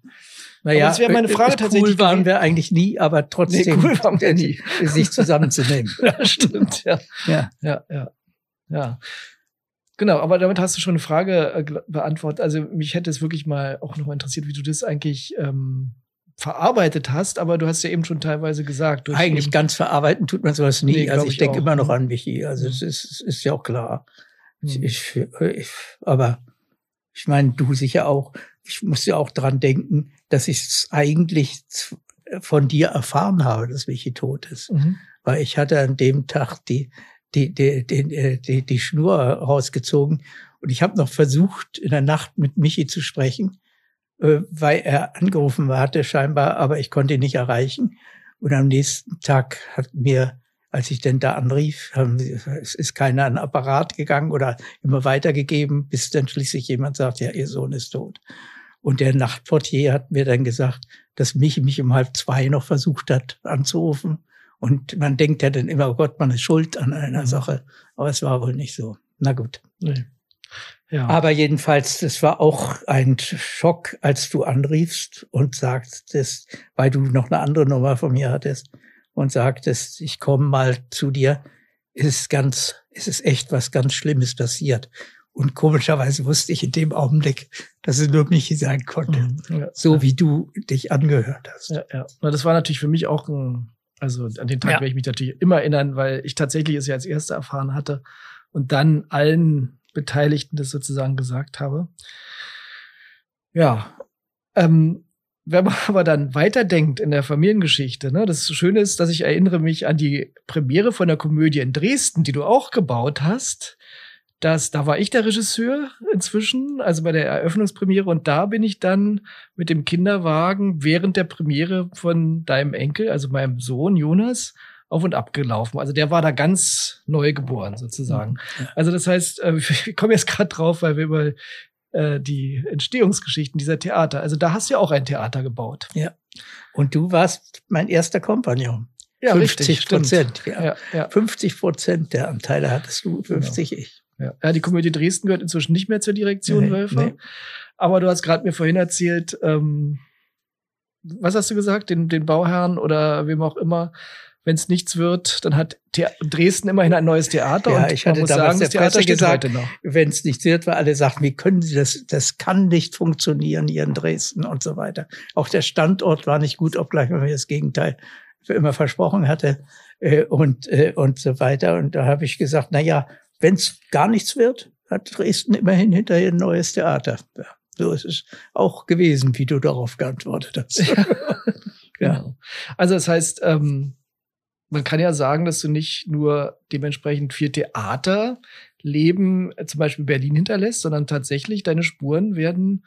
Naja, aber das wäre meine Frage cool tatsächlich. Cool waren wir eigentlich nie, aber trotzdem nee, cool waren wir nie. sich zusammenzunehmen. ja, stimmt, ja. Ja, ja, ja. ja. Genau, aber damit hast du schon eine Frage äh, beantwortet. Also mich hätte es wirklich mal auch noch interessiert, wie du das eigentlich ähm, verarbeitet hast, aber du hast ja eben schon teilweise gesagt. Eigentlich ganz verarbeiten tut man sowas nie. Nee, also ich, ich denke immer noch an Michi. Also es ist, ist ja auch klar. Mhm. Ich, ich, aber ich meine, du sicher auch. Ich muss ja auch dran denken, dass ich es eigentlich von dir erfahren habe, dass Michi tot ist. Mhm. Weil ich hatte an dem Tag die, die, die, die, die, die Schnur rausgezogen und ich habe noch versucht, in der Nacht mit Michi zu sprechen äh, weil er angerufen hatte scheinbar, aber ich konnte ihn nicht erreichen. Und am nächsten Tag hat mir, als ich denn da anrief, haben, es ist keiner an Apparat gegangen oder immer weitergegeben, bis dann schließlich jemand sagt, ja, ihr Sohn ist tot. Und der Nachtportier hat mir dann gesagt, dass mich mich um halb zwei noch versucht hat anzurufen. Und man denkt ja dann immer, oh Gott, man ist schuld an einer Sache. Aber es war wohl nicht so. Na gut. Nee. Ja. Aber jedenfalls, das war auch ein Schock, als du anriefst und sagtest, weil du noch eine andere Nummer von mir hattest und sagtest, ich komme mal zu dir. Es ist ganz, es ist echt was ganz Schlimmes passiert. Und komischerweise wusste ich in dem Augenblick, dass es nur mich sein konnte. Mhm. Ja, so ja. wie du dich angehört hast. Ja, ja. Na, das war natürlich für mich auch ein, also an den Tag ja. werde ich mich natürlich immer erinnern, weil ich tatsächlich es ja als erster erfahren hatte und dann allen Beteiligten das sozusagen gesagt habe. Ja, ähm, wenn man aber dann weiterdenkt in der Familiengeschichte, ne, das Schöne ist, dass ich erinnere mich an die Premiere von der Komödie in Dresden, die du auch gebaut hast. Das, da war ich der Regisseur inzwischen, also bei der Eröffnungspremiere, und da bin ich dann mit dem Kinderwagen während der Premiere von deinem Enkel, also meinem Sohn Jonas, auf und ab gelaufen. Also der war da ganz neu geboren sozusagen. Also das heißt, äh, ich komme jetzt gerade drauf, weil wir über äh, die Entstehungsgeschichten dieser Theater, also da hast du ja auch ein Theater gebaut. Ja. Und du warst mein erster Kompagnon. Ja, 50 Prozent. Ja. Ja, ja. 50 Prozent der Anteile hattest du, 50 genau. ich. Ja. ja, die Komödie Dresden gehört inzwischen nicht mehr zur Direktion, nee, Wölfer. Nee. Aber du hast gerade mir vorhin erzählt, ähm, was hast du gesagt, den, den Bauherrn oder wem auch immer, wenn es nichts wird, dann hat The Dresden immerhin ein neues Theater. Ja, ich hatte damals sagen, der Presse gesagt, wenn es nichts wird, weil alle sagten, wie können Sie das, das kann nicht funktionieren hier in Dresden und so weiter. Auch der Standort war nicht gut, obgleich man mir das Gegenteil für immer versprochen hatte äh, und, äh, und so weiter. Und da habe ich gesagt, na ja, wenn es gar nichts wird, hat Dresden immerhin hinterher ein neues Theater. Ja, so ist es auch gewesen, wie du darauf geantwortet hast. ja. Genau. Also das heißt, ähm, man kann ja sagen, dass du nicht nur dementsprechend viel Theaterleben, äh, zum Beispiel Berlin hinterlässt, sondern tatsächlich deine Spuren werden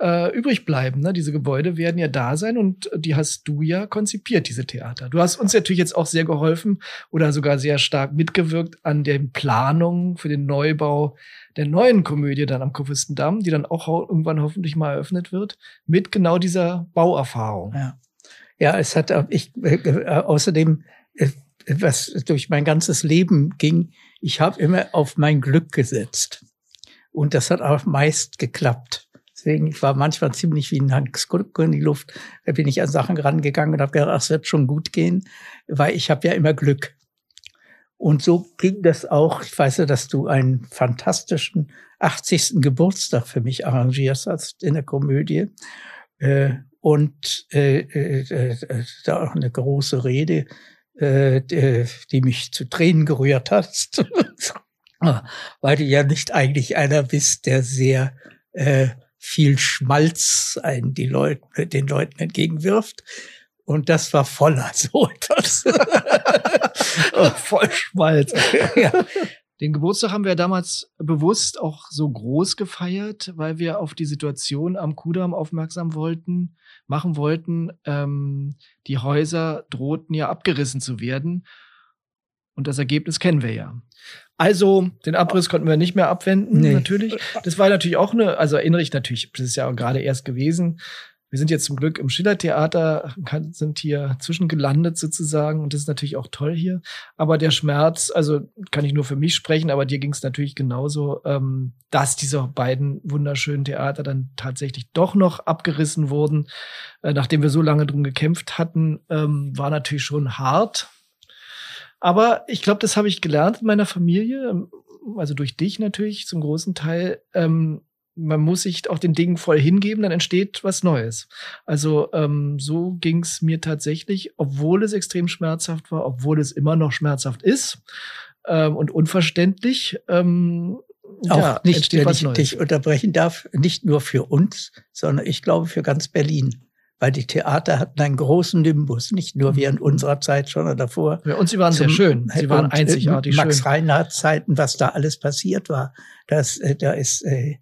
äh, übrig bleiben. Ne? Diese Gebäude werden ja da sein und die hast du ja konzipiert, diese Theater. Du hast uns natürlich jetzt auch sehr geholfen oder sogar sehr stark mitgewirkt an den Planungen für den Neubau der neuen Komödie dann am Kurfürstendamm, die dann auch irgendwann hoffentlich mal eröffnet wird, mit genau dieser Bauerfahrung. Ja, ja es hat ich äh, äh außerdem was durch mein ganzes Leben ging, ich habe immer auf mein Glück gesetzt. Und das hat auch meist geklappt. Deswegen, ich war manchmal ziemlich wie ein Hans Kuck in die Luft. Da bin ich an Sachen rangegangen und habe gedacht, ach, es wird schon gut gehen, weil ich habe ja immer Glück. Und so ging das auch. Ich weiß ja, dass du einen fantastischen 80. Geburtstag für mich arrangiert hast in der Komödie. Äh, und äh, äh, da auch eine große Rede äh, die mich zu Tränen gerührt hast, weil du ja nicht eigentlich einer bist, der sehr äh, viel Schmalz ein, die Leute, den Leuten entgegenwirft. Und das war voller so etwas. Voll Schmalz. ja. Den Geburtstag haben wir damals bewusst auch so groß gefeiert, weil wir auf die Situation am Kudamm aufmerksam wollten, machen wollten. Ähm, die Häuser drohten ja abgerissen zu werden. Und das Ergebnis kennen wir ja. Also, den Abriss konnten wir nicht mehr abwenden, nee. natürlich. Das war natürlich auch eine, also erinnere ich natürlich, das ist ja gerade erst gewesen, wir sind jetzt zum Glück im Schillertheater, sind hier zwischengelandet sozusagen und das ist natürlich auch toll hier. Aber der Schmerz, also kann ich nur für mich sprechen, aber dir ging es natürlich genauso, ähm, dass diese beiden wunderschönen Theater dann tatsächlich doch noch abgerissen wurden, äh, nachdem wir so lange drum gekämpft hatten, ähm, war natürlich schon hart. Aber ich glaube, das habe ich gelernt in meiner Familie, also durch dich natürlich zum großen Teil. Ähm, man muss sich auch den Dingen voll hingeben, dann entsteht was Neues. Also ähm, so ging es mir tatsächlich, obwohl es extrem schmerzhaft war, obwohl es immer noch schmerzhaft ist ähm, und unverständlich. Ähm, auch ja, nicht, wenn ich Neues. dich unterbrechen darf, nicht nur für uns, sondern ich glaube für ganz Berlin. Weil die Theater hatten einen großen Nimbus, nicht nur während mhm. unserer Zeit, sondern davor. Ja, und sie waren sehr schön. Sie waren einzigartig Max schön. Max Reinhardt Zeiten, was da alles passiert war. Das, äh, da ist äh,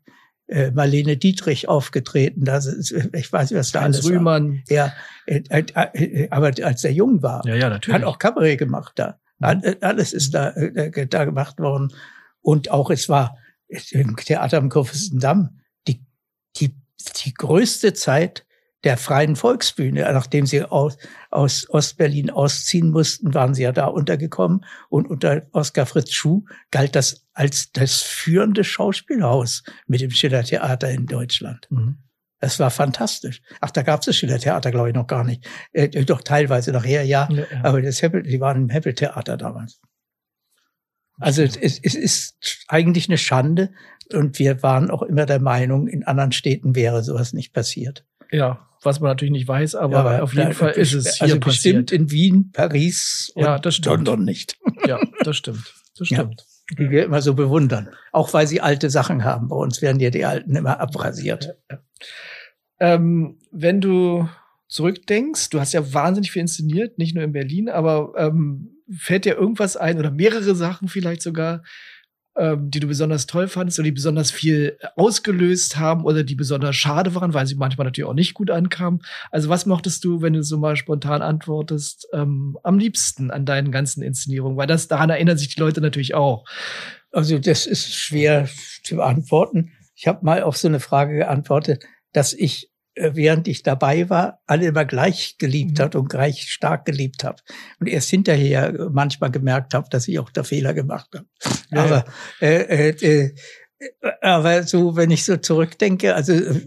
äh, Marlene Dietrich aufgetreten. Das ist, ich weiß nicht, was da Hans alles Rühmann. War. Ja, äh, äh, aber als er jung war, ja, ja, natürlich. hat auch Kabarett gemacht da. Mhm. Alles ist da, da gemacht worden. Und auch es war im Theater am Kurfürstendamm die, die, die größte Zeit der Freien Volksbühne. Nachdem sie aus, aus Ostberlin ausziehen mussten, waren sie ja da untergekommen. Und unter Oskar Fritz Schuh galt das als das führende Schauspielhaus mit dem Schillertheater in Deutschland. Mhm. Das war fantastisch. Ach, da gab es das Schillertheater, glaube ich, noch gar nicht. Äh, doch teilweise nachher, ja. ja, ja. Aber das Heppel, die waren im Heppel-Theater damals. Also es, es ist eigentlich eine Schande und wir waren auch immer der Meinung, in anderen Städten wäre sowas nicht passiert. Ja, was man natürlich nicht weiß, aber, ja, aber auf jeden Fall ist es hier also bestimmt in Wien, Paris und ja. London nicht. Ja, das stimmt. Das stimmt. Ja, die wir immer so bewundern. Auch weil sie alte Sachen haben. Bei uns werden ja die alten immer abrasiert. Ähm, wenn du zurückdenkst, du hast ja wahnsinnig viel inszeniert, nicht nur in Berlin, aber ähm, fällt dir irgendwas ein oder mehrere Sachen vielleicht sogar, ähm, die du besonders toll fandest oder die besonders viel ausgelöst haben oder die besonders schade waren, weil sie manchmal natürlich auch nicht gut ankamen. Also was mochtest du, wenn du so mal spontan antwortest, ähm, am liebsten an deinen ganzen Inszenierungen? Weil das daran erinnern sich die Leute natürlich auch. Also das ist schwer zu beantworten. Ich habe mal auf so eine Frage geantwortet, dass ich äh, während ich dabei war, alle immer gleich geliebt mhm. hat und gleich stark geliebt habe. Und erst hinterher manchmal gemerkt habe, dass ich auch da Fehler gemacht habe. Ja, aber, äh, äh, äh, aber so, wenn ich so zurückdenke, also äh,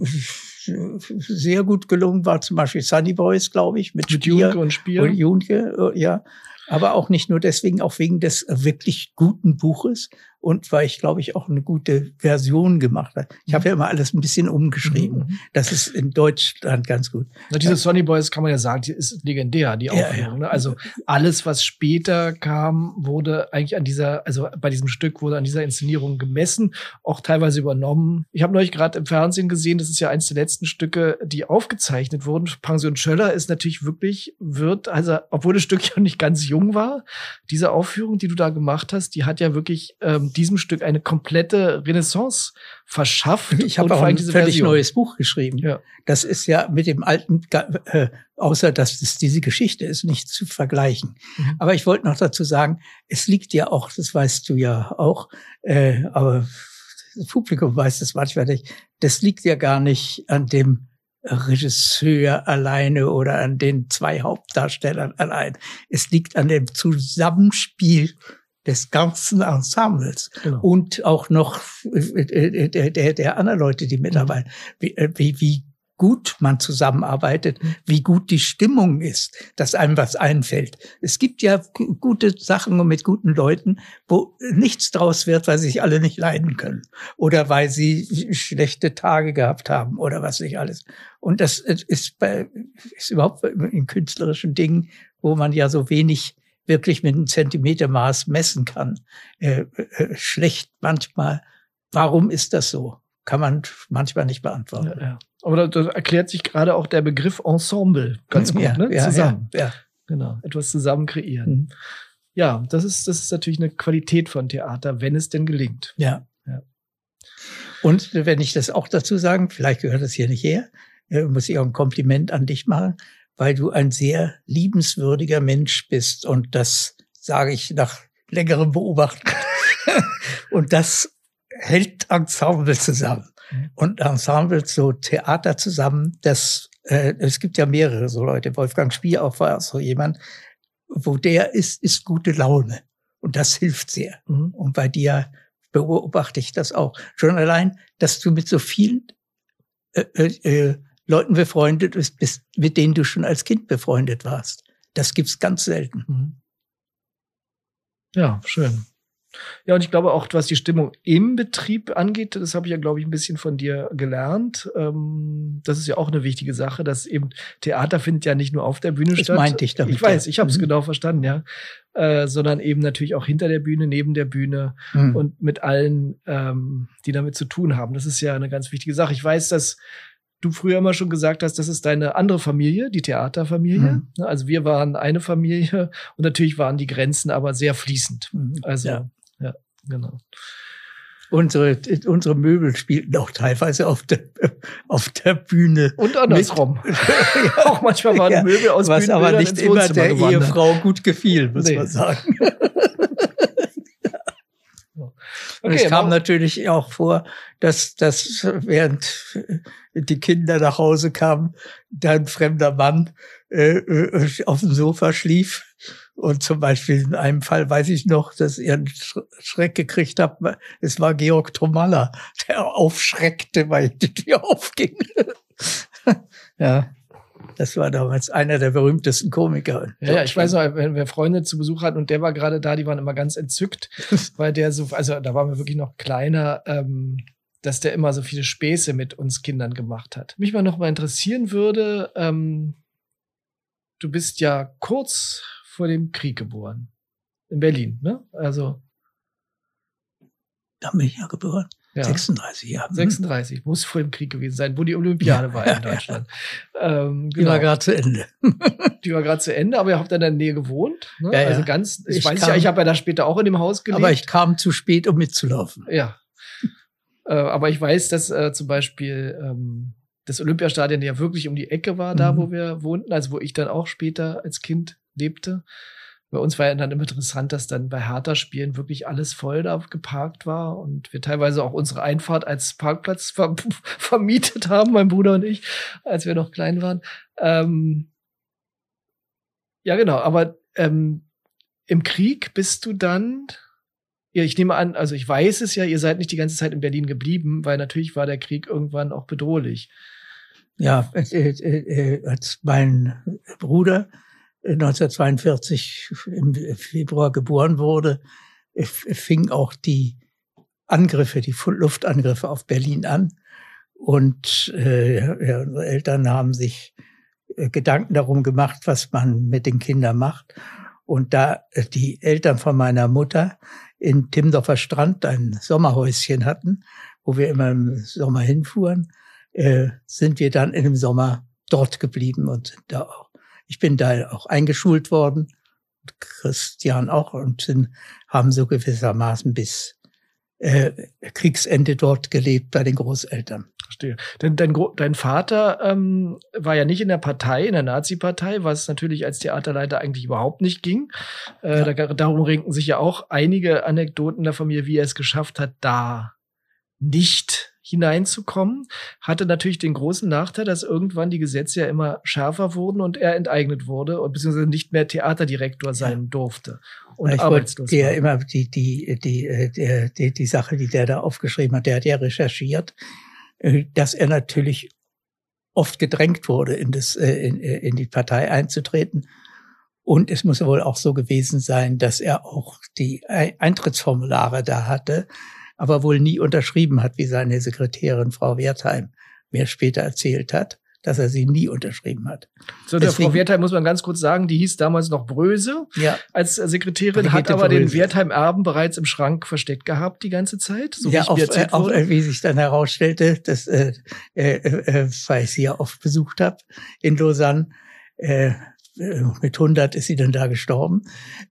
sehr gut gelungen war zum Beispiel Sunny Boys, glaube ich, mit, mit Spier Junke und Spier. Und Junke, äh, ja. Aber auch nicht nur deswegen, auch wegen des wirklich guten Buches und weil ich, glaube ich, auch eine gute Version gemacht habe. Ich habe ja immer alles ein bisschen umgeschrieben. Mhm. Das ist in Deutschland ganz gut. Na, diese Sonny Boys kann man ja sagen, die ist legendär, die Aufführung. Ja, ja. Ne? Also alles, was später kam, wurde eigentlich an dieser, also bei diesem Stück wurde an dieser Inszenierung gemessen, auch teilweise übernommen. Ich habe neulich gerade im Fernsehen gesehen, das ist ja eines der letzten Stücke, die aufgezeichnet wurden. Pension Schöller ist natürlich wirklich, wird, also obwohl das Stück ja nicht ganz jung war, diese Aufführung, die du da gemacht hast, die hat ja wirklich ähm, diesem Stück eine komplette Renaissance verschafft. Ich habe auch ein völlig Version. neues Buch geschrieben. Ja. Das ist ja mit dem alten, äh, außer dass es diese Geschichte ist, nicht zu vergleichen. Mhm. Aber ich wollte noch dazu sagen, es liegt ja auch, das weißt du ja auch, äh, aber das Publikum weiß das manchmal nicht, das liegt ja gar nicht an dem Regisseur alleine oder an den zwei Hauptdarstellern allein. Es liegt an dem Zusammenspiel des ganzen Ensembles genau. und auch noch äh, äh, der, der, der anderen Leute, die mitarbeiten, wie, äh, wie, wie gut man zusammenarbeitet, mhm. wie gut die Stimmung ist, dass einem was einfällt. Es gibt ja gute Sachen mit guten Leuten, wo nichts draus wird, weil sie sich alle nicht leiden können oder weil sie schlechte Tage gehabt haben oder was nicht alles. Und das ist bei, ist überhaupt in künstlerischen Dingen, wo man ja so wenig wirklich mit einem Zentimetermaß messen kann. Äh, äh, schlecht manchmal. Warum ist das so? Kann man manchmal nicht beantworten. Ja, ja. Aber da, erklärt sich gerade auch der Begriff Ensemble ganz gut, ja, ne? Zusammen. Ja, Genau. Etwas zusammen kreieren. Mhm. Ja, das ist, das ist natürlich eine Qualität von Theater, wenn es denn gelingt. Ja. ja. Und wenn ich das auch dazu sagen, vielleicht gehört das hier nicht her, äh, muss ich auch ein Kompliment an dich machen weil du ein sehr liebenswürdiger Mensch bist. Und das sage ich nach längerem Beobachten. und das hält Ensemble zusammen. Mhm. Und Ensemble, so Theater zusammen, das, äh, es gibt ja mehrere so Leute. Wolfgang Spier auch war so jemand, wo der ist, ist gute Laune. Und das hilft sehr. Mhm. Und bei dir beobachte ich das auch. Schon allein, dass du mit so vielen äh, äh, Leuten befreundet bist, mit denen du schon als Kind befreundet warst. Das gibt's ganz selten. Mhm. Ja, schön. Ja, und ich glaube auch, was die Stimmung im Betrieb angeht, das habe ich ja, glaube ich, ein bisschen von dir gelernt. Ähm, das ist ja auch eine wichtige Sache, dass eben Theater findet ja nicht nur auf der Bühne das statt. meinte ich damit. Ich weiß, ich habe es mhm. genau verstanden, ja. Äh, sondern eben natürlich auch hinter der Bühne, neben der Bühne mhm. und mit allen, ähm, die damit zu tun haben. Das ist ja eine ganz wichtige Sache. Ich weiß, dass du früher immer schon gesagt hast, das ist deine andere Familie, die Theaterfamilie. Mhm. Ne, also wir waren eine Familie und natürlich waren die Grenzen aber sehr fließend. Mhm. Also ja, ja genau. Unsere, unsere Möbel spielten auch teilweise auf der, auf der Bühne. Und andersrum. ja, auch manchmal waren ja, Möbel aus Was aber nicht immer der gewandert. Ehefrau gut gefiel, muss nee. man sagen. Und okay, es kam natürlich auch vor, dass, dass während die Kinder nach Hause kamen, da ein fremder Mann äh, äh auf dem Sofa schlief. Und zum Beispiel in einem Fall weiß ich noch, dass ihr einen Schreck gekriegt habt. Es war Georg Tomalla, der aufschreckte, weil die Tür aufging. ja. Das war damals einer der berühmtesten Komiker. Ja, ja ich weiß noch, wenn wir Freunde zu Besuch hatten und der war gerade da, die waren immer ganz entzückt, weil der so, also da waren wir wirklich noch kleiner, ähm, dass der immer so viele Späße mit uns Kindern gemacht hat. Mich mal noch mal interessieren würde, ähm, du bist ja kurz vor dem Krieg geboren. In Berlin, ne? Also. Da bin ich ja geboren. Ja. 36 Jahre. 36, muss vor dem Krieg gewesen sein, wo die Olympiade war in Deutschland. ähm, genau. Die war gerade zu Ende. die war gerade zu Ende, aber ihr habt in der Nähe gewohnt. Ne? Ja, ja. Also ganz, ich, ich weiß kam, ja, ich habe ja da später auch in dem Haus gelebt. Aber ich kam zu spät, um mitzulaufen. Ja. äh, aber ich weiß, dass äh, zum Beispiel ähm, das Olympiastadion ja wirklich um die Ecke war, da mhm. wo wir wohnten, also wo ich dann auch später als Kind lebte bei uns war ja dann immer interessant, dass dann bei Hertha-Spielen wirklich alles voll da geparkt war und wir teilweise auch unsere Einfahrt als Parkplatz ver vermietet haben, mein Bruder und ich, als wir noch klein waren. Ähm ja, genau, aber ähm, im Krieg bist du dann, ja, ich nehme an, also ich weiß es ja, ihr seid nicht die ganze Zeit in Berlin geblieben, weil natürlich war der Krieg irgendwann auch bedrohlich. Ja, äh, äh, äh, als mein Bruder 1942 im Februar geboren wurde, fing auch die Angriffe, die Luftangriffe auf Berlin an. Und äh, ja, unsere Eltern haben sich äh, Gedanken darum gemacht, was man mit den Kindern macht. Und da äh, die Eltern von meiner Mutter in Timdorfer Strand ein Sommerhäuschen hatten, wo wir immer im Sommer hinfuhren, äh, sind wir dann dem Sommer dort geblieben und sind da auch ich bin da auch eingeschult worden, Christian auch, und sind, haben so gewissermaßen bis äh, Kriegsende dort gelebt bei den Großeltern. Verstehe. Denn dein, dein Vater ähm, war ja nicht in der Partei, in der Nazi-Partei, was natürlich als Theaterleiter eigentlich überhaupt nicht ging. Äh, ja. da, darum renken sich ja auch einige Anekdoten der Familie, wie er es geschafft hat, da nicht hineinzukommen, hatte natürlich den großen Nachteil, dass irgendwann die Gesetze ja immer schärfer wurden und er enteignet wurde und beziehungsweise nicht mehr Theaterdirektor sein ja. durfte und ich arbeitslos war. immer die, die, die, äh, die, die, die Sache, die der da aufgeschrieben hat, der hat ja recherchiert, äh, dass er natürlich oft gedrängt wurde, in, das, äh, in, in die Partei einzutreten. Und es muss wohl auch so gewesen sein, dass er auch die Eintrittsformulare da hatte, aber wohl nie unterschrieben hat, wie seine Sekretärin Frau Wertheim mir später erzählt hat, dass er sie nie unterschrieben hat. So, der Deswegen, Frau Wertheim muss man ganz kurz sagen, die hieß damals noch Bröse ja. als Sekretärin, Brigitte hat aber Bröse. den Wertheim-Erben bereits im Schrank versteckt gehabt die ganze Zeit, so ja, wie äh, auch, äh, wie sich dann herausstellte, dass, äh, äh, äh, weil ich sie ja oft besucht habe in Lausanne, äh, äh, mit 100 ist sie dann da gestorben,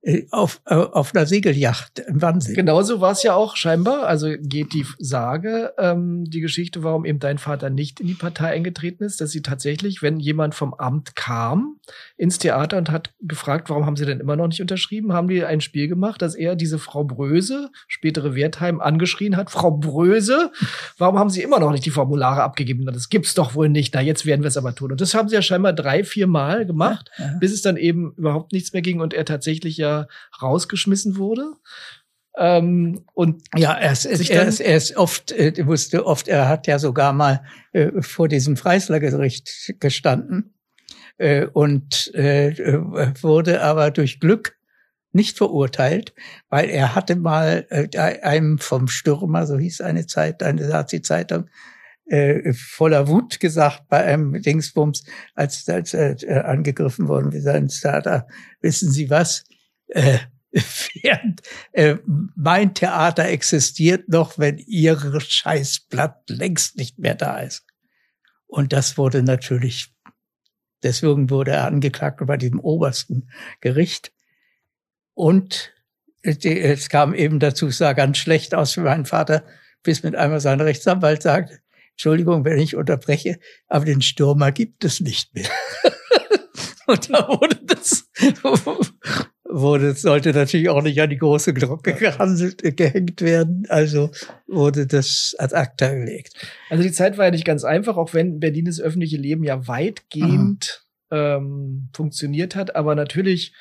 äh, auf, äh, auf einer Segelyacht im Wannsee. Genauso war es ja auch scheinbar. Also geht die Sage, ähm, die Geschichte, warum eben dein Vater nicht in die Partei eingetreten ist, dass sie tatsächlich, wenn jemand vom Amt kam ins Theater und hat gefragt, warum haben sie denn immer noch nicht unterschrieben, haben die ein Spiel gemacht, dass er diese Frau Bröse, spätere Wertheim, angeschrien hat, Frau Bröse, warum haben sie immer noch nicht die Formulare abgegeben? Das gibt's doch wohl nicht. Na, jetzt werden wir es aber tun. Und das haben sie ja scheinbar drei, vier Mal gemacht. Ja, ja bis es dann eben überhaupt nichts mehr ging und er tatsächlich ja rausgeschmissen wurde. Ähm, und ja, er ist, er ist, er ist oft, äh, wusste oft, er hat ja sogar mal äh, vor diesem Freisler-Gericht gestanden äh, und äh, wurde aber durch Glück nicht verurteilt, weil er hatte mal äh, einem vom Stürmer, so hieß eine Zeit, eine Nazi-Zeitung, äh, voller Wut gesagt bei einem Dingsbums, als, als äh, angegriffen worden wie sein Starter. Wissen Sie was? Äh, während, äh, mein Theater existiert noch, wenn Ihr Scheißblatt längst nicht mehr da ist. Und das wurde natürlich, deswegen wurde er angeklagt bei diesem obersten Gericht. Und es kam eben dazu, es sah ganz schlecht aus für meinen Vater, bis mit einmal sein Rechtsanwalt sagt, Entschuldigung, wenn ich unterbreche, aber den Stürmer gibt es nicht mehr. und da wurde das, wurde, sollte natürlich auch nicht an die große Glocke gehandelt, gehängt werden. Also wurde das ad acta gelegt. Also die Zeit war ja nicht ganz einfach, auch wenn Berlin das öffentliche Leben ja weitgehend ähm, funktioniert hat. Aber natürlich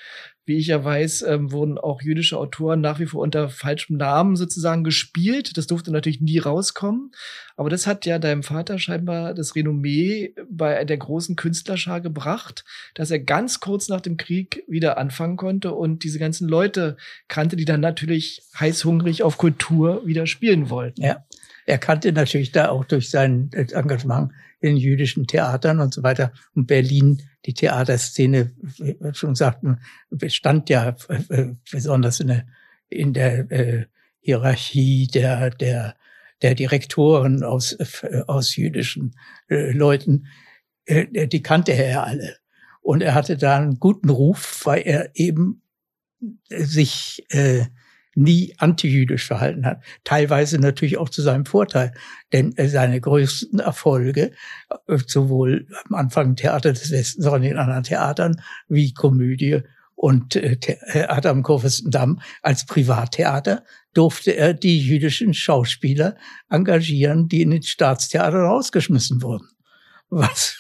wie ich ja weiß, ähm, wurden auch jüdische Autoren nach wie vor unter falschem Namen sozusagen gespielt. Das durfte natürlich nie rauskommen. Aber das hat ja deinem Vater scheinbar das Renommee bei der großen Künstlerschar gebracht, dass er ganz kurz nach dem Krieg wieder anfangen konnte und diese ganzen Leute kannte, die dann natürlich heißhungrig auf Kultur wieder spielen wollten. Ja. Er kannte natürlich da auch durch sein Engagement in jüdischen Theatern und so weiter und Berlin die Theaterszene, wie schon sagten, bestand ja äh, besonders in der, in der äh, Hierarchie der, der, der Direktoren aus, äh, aus jüdischen äh, Leuten. Äh, die kannte er ja alle. Und er hatte da einen guten Ruf, weil er eben sich äh, nie antijüdisch verhalten hat. Teilweise natürlich auch zu seinem Vorteil. Denn äh, seine größten Erfolge, äh, sowohl am Anfang Theater des Westens, sondern in anderen Theatern wie Komödie und äh, Theater am Kurfürstendamm als Privattheater, durfte er die jüdischen Schauspieler engagieren, die in den Staatstheatern rausgeschmissen wurden was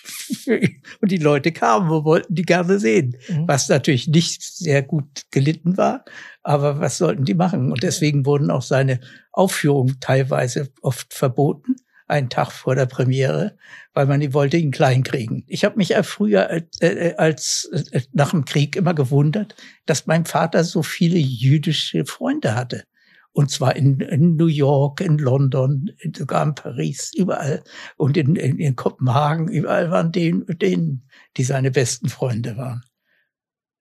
und die Leute kamen und wollten die gerne sehen, mhm. was natürlich nicht sehr gut gelitten war, aber was sollten die machen? Und deswegen wurden auch seine Aufführungen teilweise oft verboten, einen Tag vor der Premiere, weil man die wollte ihn klein kriegen. Ich habe mich ja früher als, äh, als äh, nach dem Krieg immer gewundert, dass mein Vater so viele jüdische Freunde hatte. Und zwar in, in New York, in London, sogar in Paris, überall. Und in, in, in Kopenhagen, überall waren denen, denen, die seine besten Freunde waren.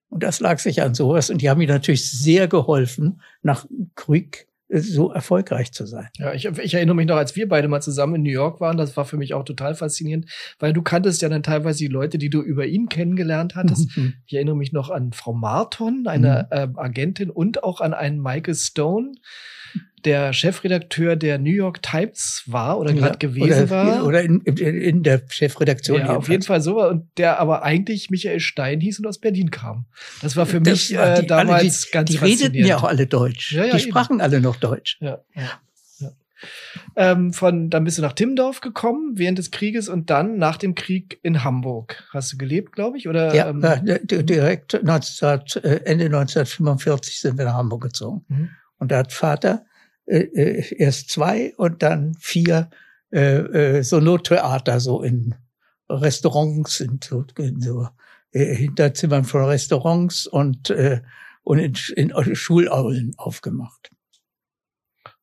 Und das lag sich an sowas. Und die haben ihm natürlich sehr geholfen, nach Krieg so erfolgreich zu sein. Ja, ich, ich, erinnere mich noch, als wir beide mal zusammen in New York waren, das war für mich auch total faszinierend, weil du kanntest ja dann teilweise die Leute, die du über ihn kennengelernt hattest. Mhm. Ich erinnere mich noch an Frau Marton, eine mhm. äh, Agentin, und auch an einen Michael Stone, der Chefredakteur der New York Times war oder gerade ja, gewesen oder, war. Oder in, in der Chefredaktion. Ja, auf jeden Fall so war. Und der aber eigentlich Michael Stein hieß und aus Berlin kam. Das war für das, mich äh, die, damals alle, die, ganz Die redeten ja auch alle Deutsch. Ja, ja, die sprachen eben. alle noch Deutsch. Ja, ja. Ähm, von, dann bist du nach Timmendorf gekommen während des Krieges und dann nach dem Krieg in Hamburg. Hast du gelebt, glaube ich? Oder, ja, ähm, direkt 19, äh, Ende 1945 sind wir nach Hamburg gezogen. Mhm. Und da hat Vater äh, äh, erst zwei und dann vier äh, äh, so Nottheater so in Restaurants, in so, in so äh, Hinterzimmern von Restaurants und, äh, und in, in Schulaulen aufgemacht.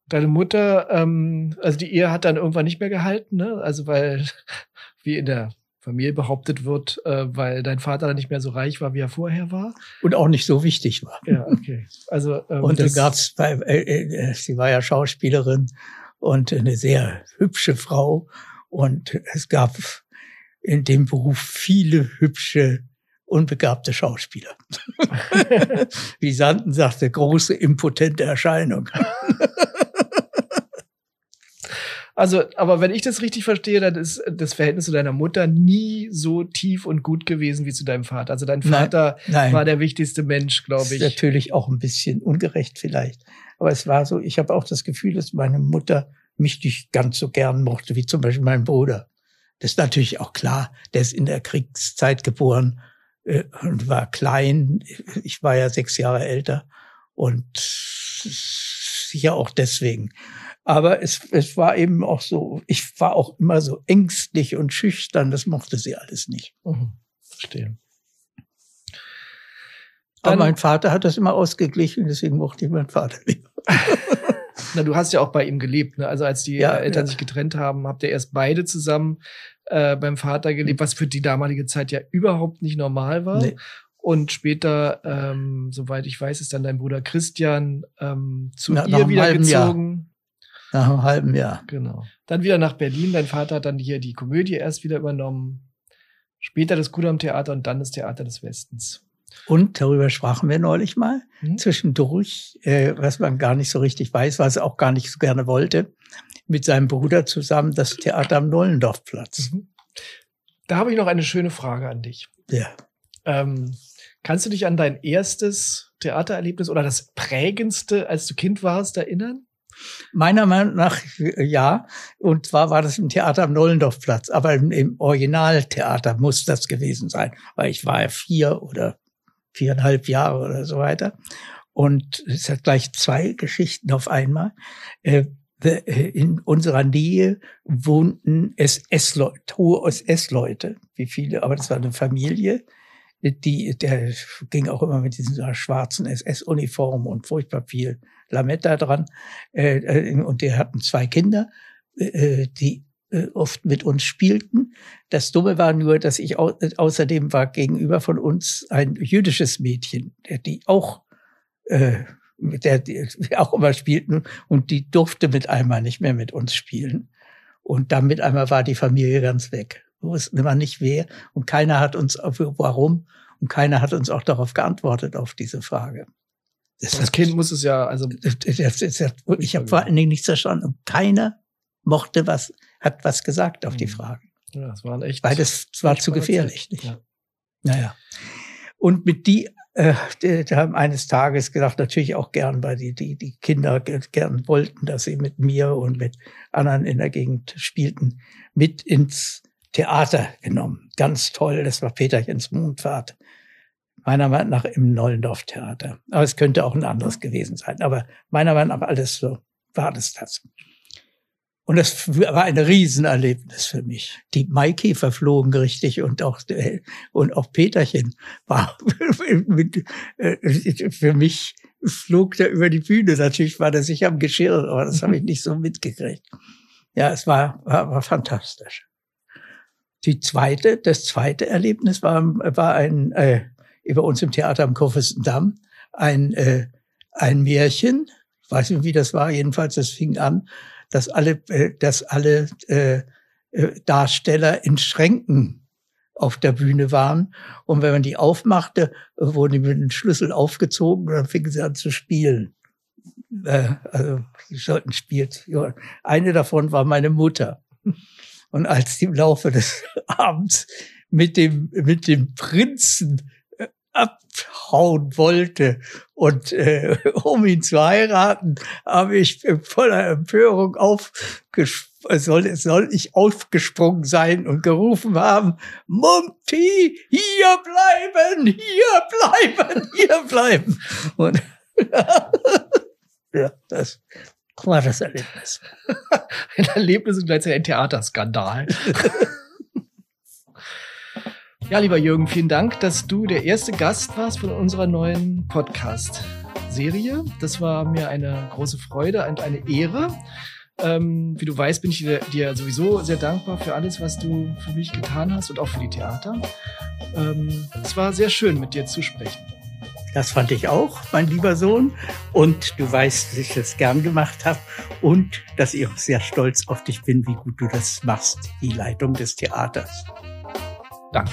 Deine Mutter, ähm, also die Ehe hat dann irgendwann nicht mehr gehalten, ne? Also weil, wie in der Familie behauptet wird, äh, weil dein Vater dann nicht mehr so reich war, wie er vorher war. Und auch nicht so wichtig war. Ja, okay. Also, ähm, und dann gab's bei, äh, äh, sie war ja Schauspielerin und eine sehr hübsche Frau. Und es gab in dem Beruf viele hübsche, unbegabte Schauspieler. Wie Sanden sagte, große impotente Erscheinung. Also, aber wenn ich das richtig verstehe, dann ist das Verhältnis zu deiner Mutter nie so tief und gut gewesen wie zu deinem Vater. Also dein Vater nein, nein. war der wichtigste Mensch, glaube ich. Natürlich auch ein bisschen ungerecht vielleicht. Aber es war so, ich habe auch das Gefühl, dass meine Mutter mich nicht ganz so gern mochte, wie zum Beispiel mein Bruder. Das ist natürlich auch klar, der ist in der Kriegszeit geboren äh, und war klein. Ich war ja sechs Jahre älter und sicher auch deswegen. Aber es, es war eben auch so, ich war auch immer so ängstlich und schüchtern, das mochte sie alles nicht. Mhm. Verstehe. Aber mein Vater hat das immer ausgeglichen, deswegen mochte ich meinen Vater lieber. Na, du hast ja auch bei ihm gelebt, ne? Also als die ja, Eltern ja. sich getrennt haben, habt ihr erst beide zusammen äh, beim Vater gelebt, was für die damalige Zeit ja überhaupt nicht normal war. Nee. Und später, ähm, soweit ich weiß, ist dann dein Bruder Christian ähm, zu Na, ihr wieder gezogen. Nach einem halben Jahr. Genau. Dann wieder nach Berlin. Dein Vater hat dann hier die Komödie erst wieder übernommen. Später das Kudam Theater und dann das Theater des Westens. Und darüber sprachen wir neulich mal mhm. zwischendurch, äh, was man gar nicht so richtig weiß, was er auch gar nicht so gerne wollte, mit seinem Bruder zusammen das Theater am Nollendorfplatz. Mhm. Da habe ich noch eine schöne Frage an dich. Ja. Ähm, kannst du dich an dein erstes Theatererlebnis oder das prägendste, als du Kind warst, erinnern? Meiner Meinung nach ja. Und zwar war das im Theater am Nollendorfplatz. Aber im, Originaltheater muss das gewesen sein, weil ich war ja vier oder viereinhalb Jahre oder so weiter. Und es hat gleich zwei Geschichten auf einmal. Äh, äh, in unserer Nähe wohnten SS-Leute, hohe SS-Leute, wie viele, aber das war eine Familie, die, der ging auch immer mit diesen schwarzen SS-Uniformen und furchtbar viel Lametta dran. Äh, äh, und die hatten zwei Kinder, die oft mit uns spielten. Das Dumme war nur, dass ich au außerdem war gegenüber von uns ein jüdisches Mädchen, die auch äh, mit der die auch immer spielten und die durfte mit einmal nicht mehr mit uns spielen. Und dann mit einmal war die Familie ganz weg. Wussten immer nicht wer und keiner hat uns, warum und keiner hat uns auch darauf geantwortet auf diese Frage. Das, das Kind muss es ja, also. Das, das, das, ich habe vor allen Dingen nichts verstanden. Und keiner mochte was, hat was gesagt auf die mhm. Fragen. Ja, das waren echt. Weil das war zu gefährlich. Nicht? Ja. Naja. Und mit die äh, die, die haben eines Tages gedacht, natürlich auch gern, weil die, die, die Kinder gern wollten, dass sie mit mir und mit anderen in der Gegend spielten, mit ins Theater genommen. Ganz toll, das war Peterchens Mondfahrt. Meiner Meinung nach im Nollendorf-Theater. Aber es könnte auch ein anderes gewesen sein. Aber meiner Meinung nach alles so war das das. Und das war ein Riesenerlebnis für mich. Die Maikäfer flogen richtig und auch, und auch Peterchen war äh, für mich flog der über die Bühne. Natürlich war der sich am Geschirr, aber das habe ich nicht so mitgekriegt. Ja, es war, war, war fantastisch. Die zweite, das zweite Erlebnis war, war ein, äh, über uns im Theater am Kurfürstendamm, ein, äh, ein Märchen. Ich weiß nicht, wie das war. Jedenfalls, das fing an dass alle, äh, dass alle äh, äh, Darsteller in Schränken auf der Bühne waren. Und wenn man die aufmachte, wurden die mit dem Schlüssel aufgezogen und dann fingen sie an zu spielen. Äh, also sie sollten spielen. Eine davon war meine Mutter. Und als die im Laufe des Abends mit dem, mit dem Prinzen abhauen wollte. Und äh, um ihn zu heiraten, habe ich voller Empörung aufgesprungen soll, soll ich aufgesprungen sein und gerufen haben, Mumpi, hier bleiben, hier bleiben, hier bleiben. Und ja, das war das Erlebnis. Ein Erlebnis und gleichzeitig ein Theaterskandal. Ja, lieber Jürgen, vielen Dank, dass du der erste Gast warst von unserer neuen Podcast-Serie. Das war mir eine große Freude und eine Ehre. Ähm, wie du weißt, bin ich dir, dir, sowieso sehr dankbar für alles, was du für mich getan hast und auch für die Theater. Ähm, es war sehr schön, mit dir zu sprechen. Das fand ich auch, mein lieber Sohn. Und du weißt, dass ich das gern gemacht habe und dass ich auch sehr stolz auf dich bin, wie gut du das machst, die Leitung des Theaters. Danke.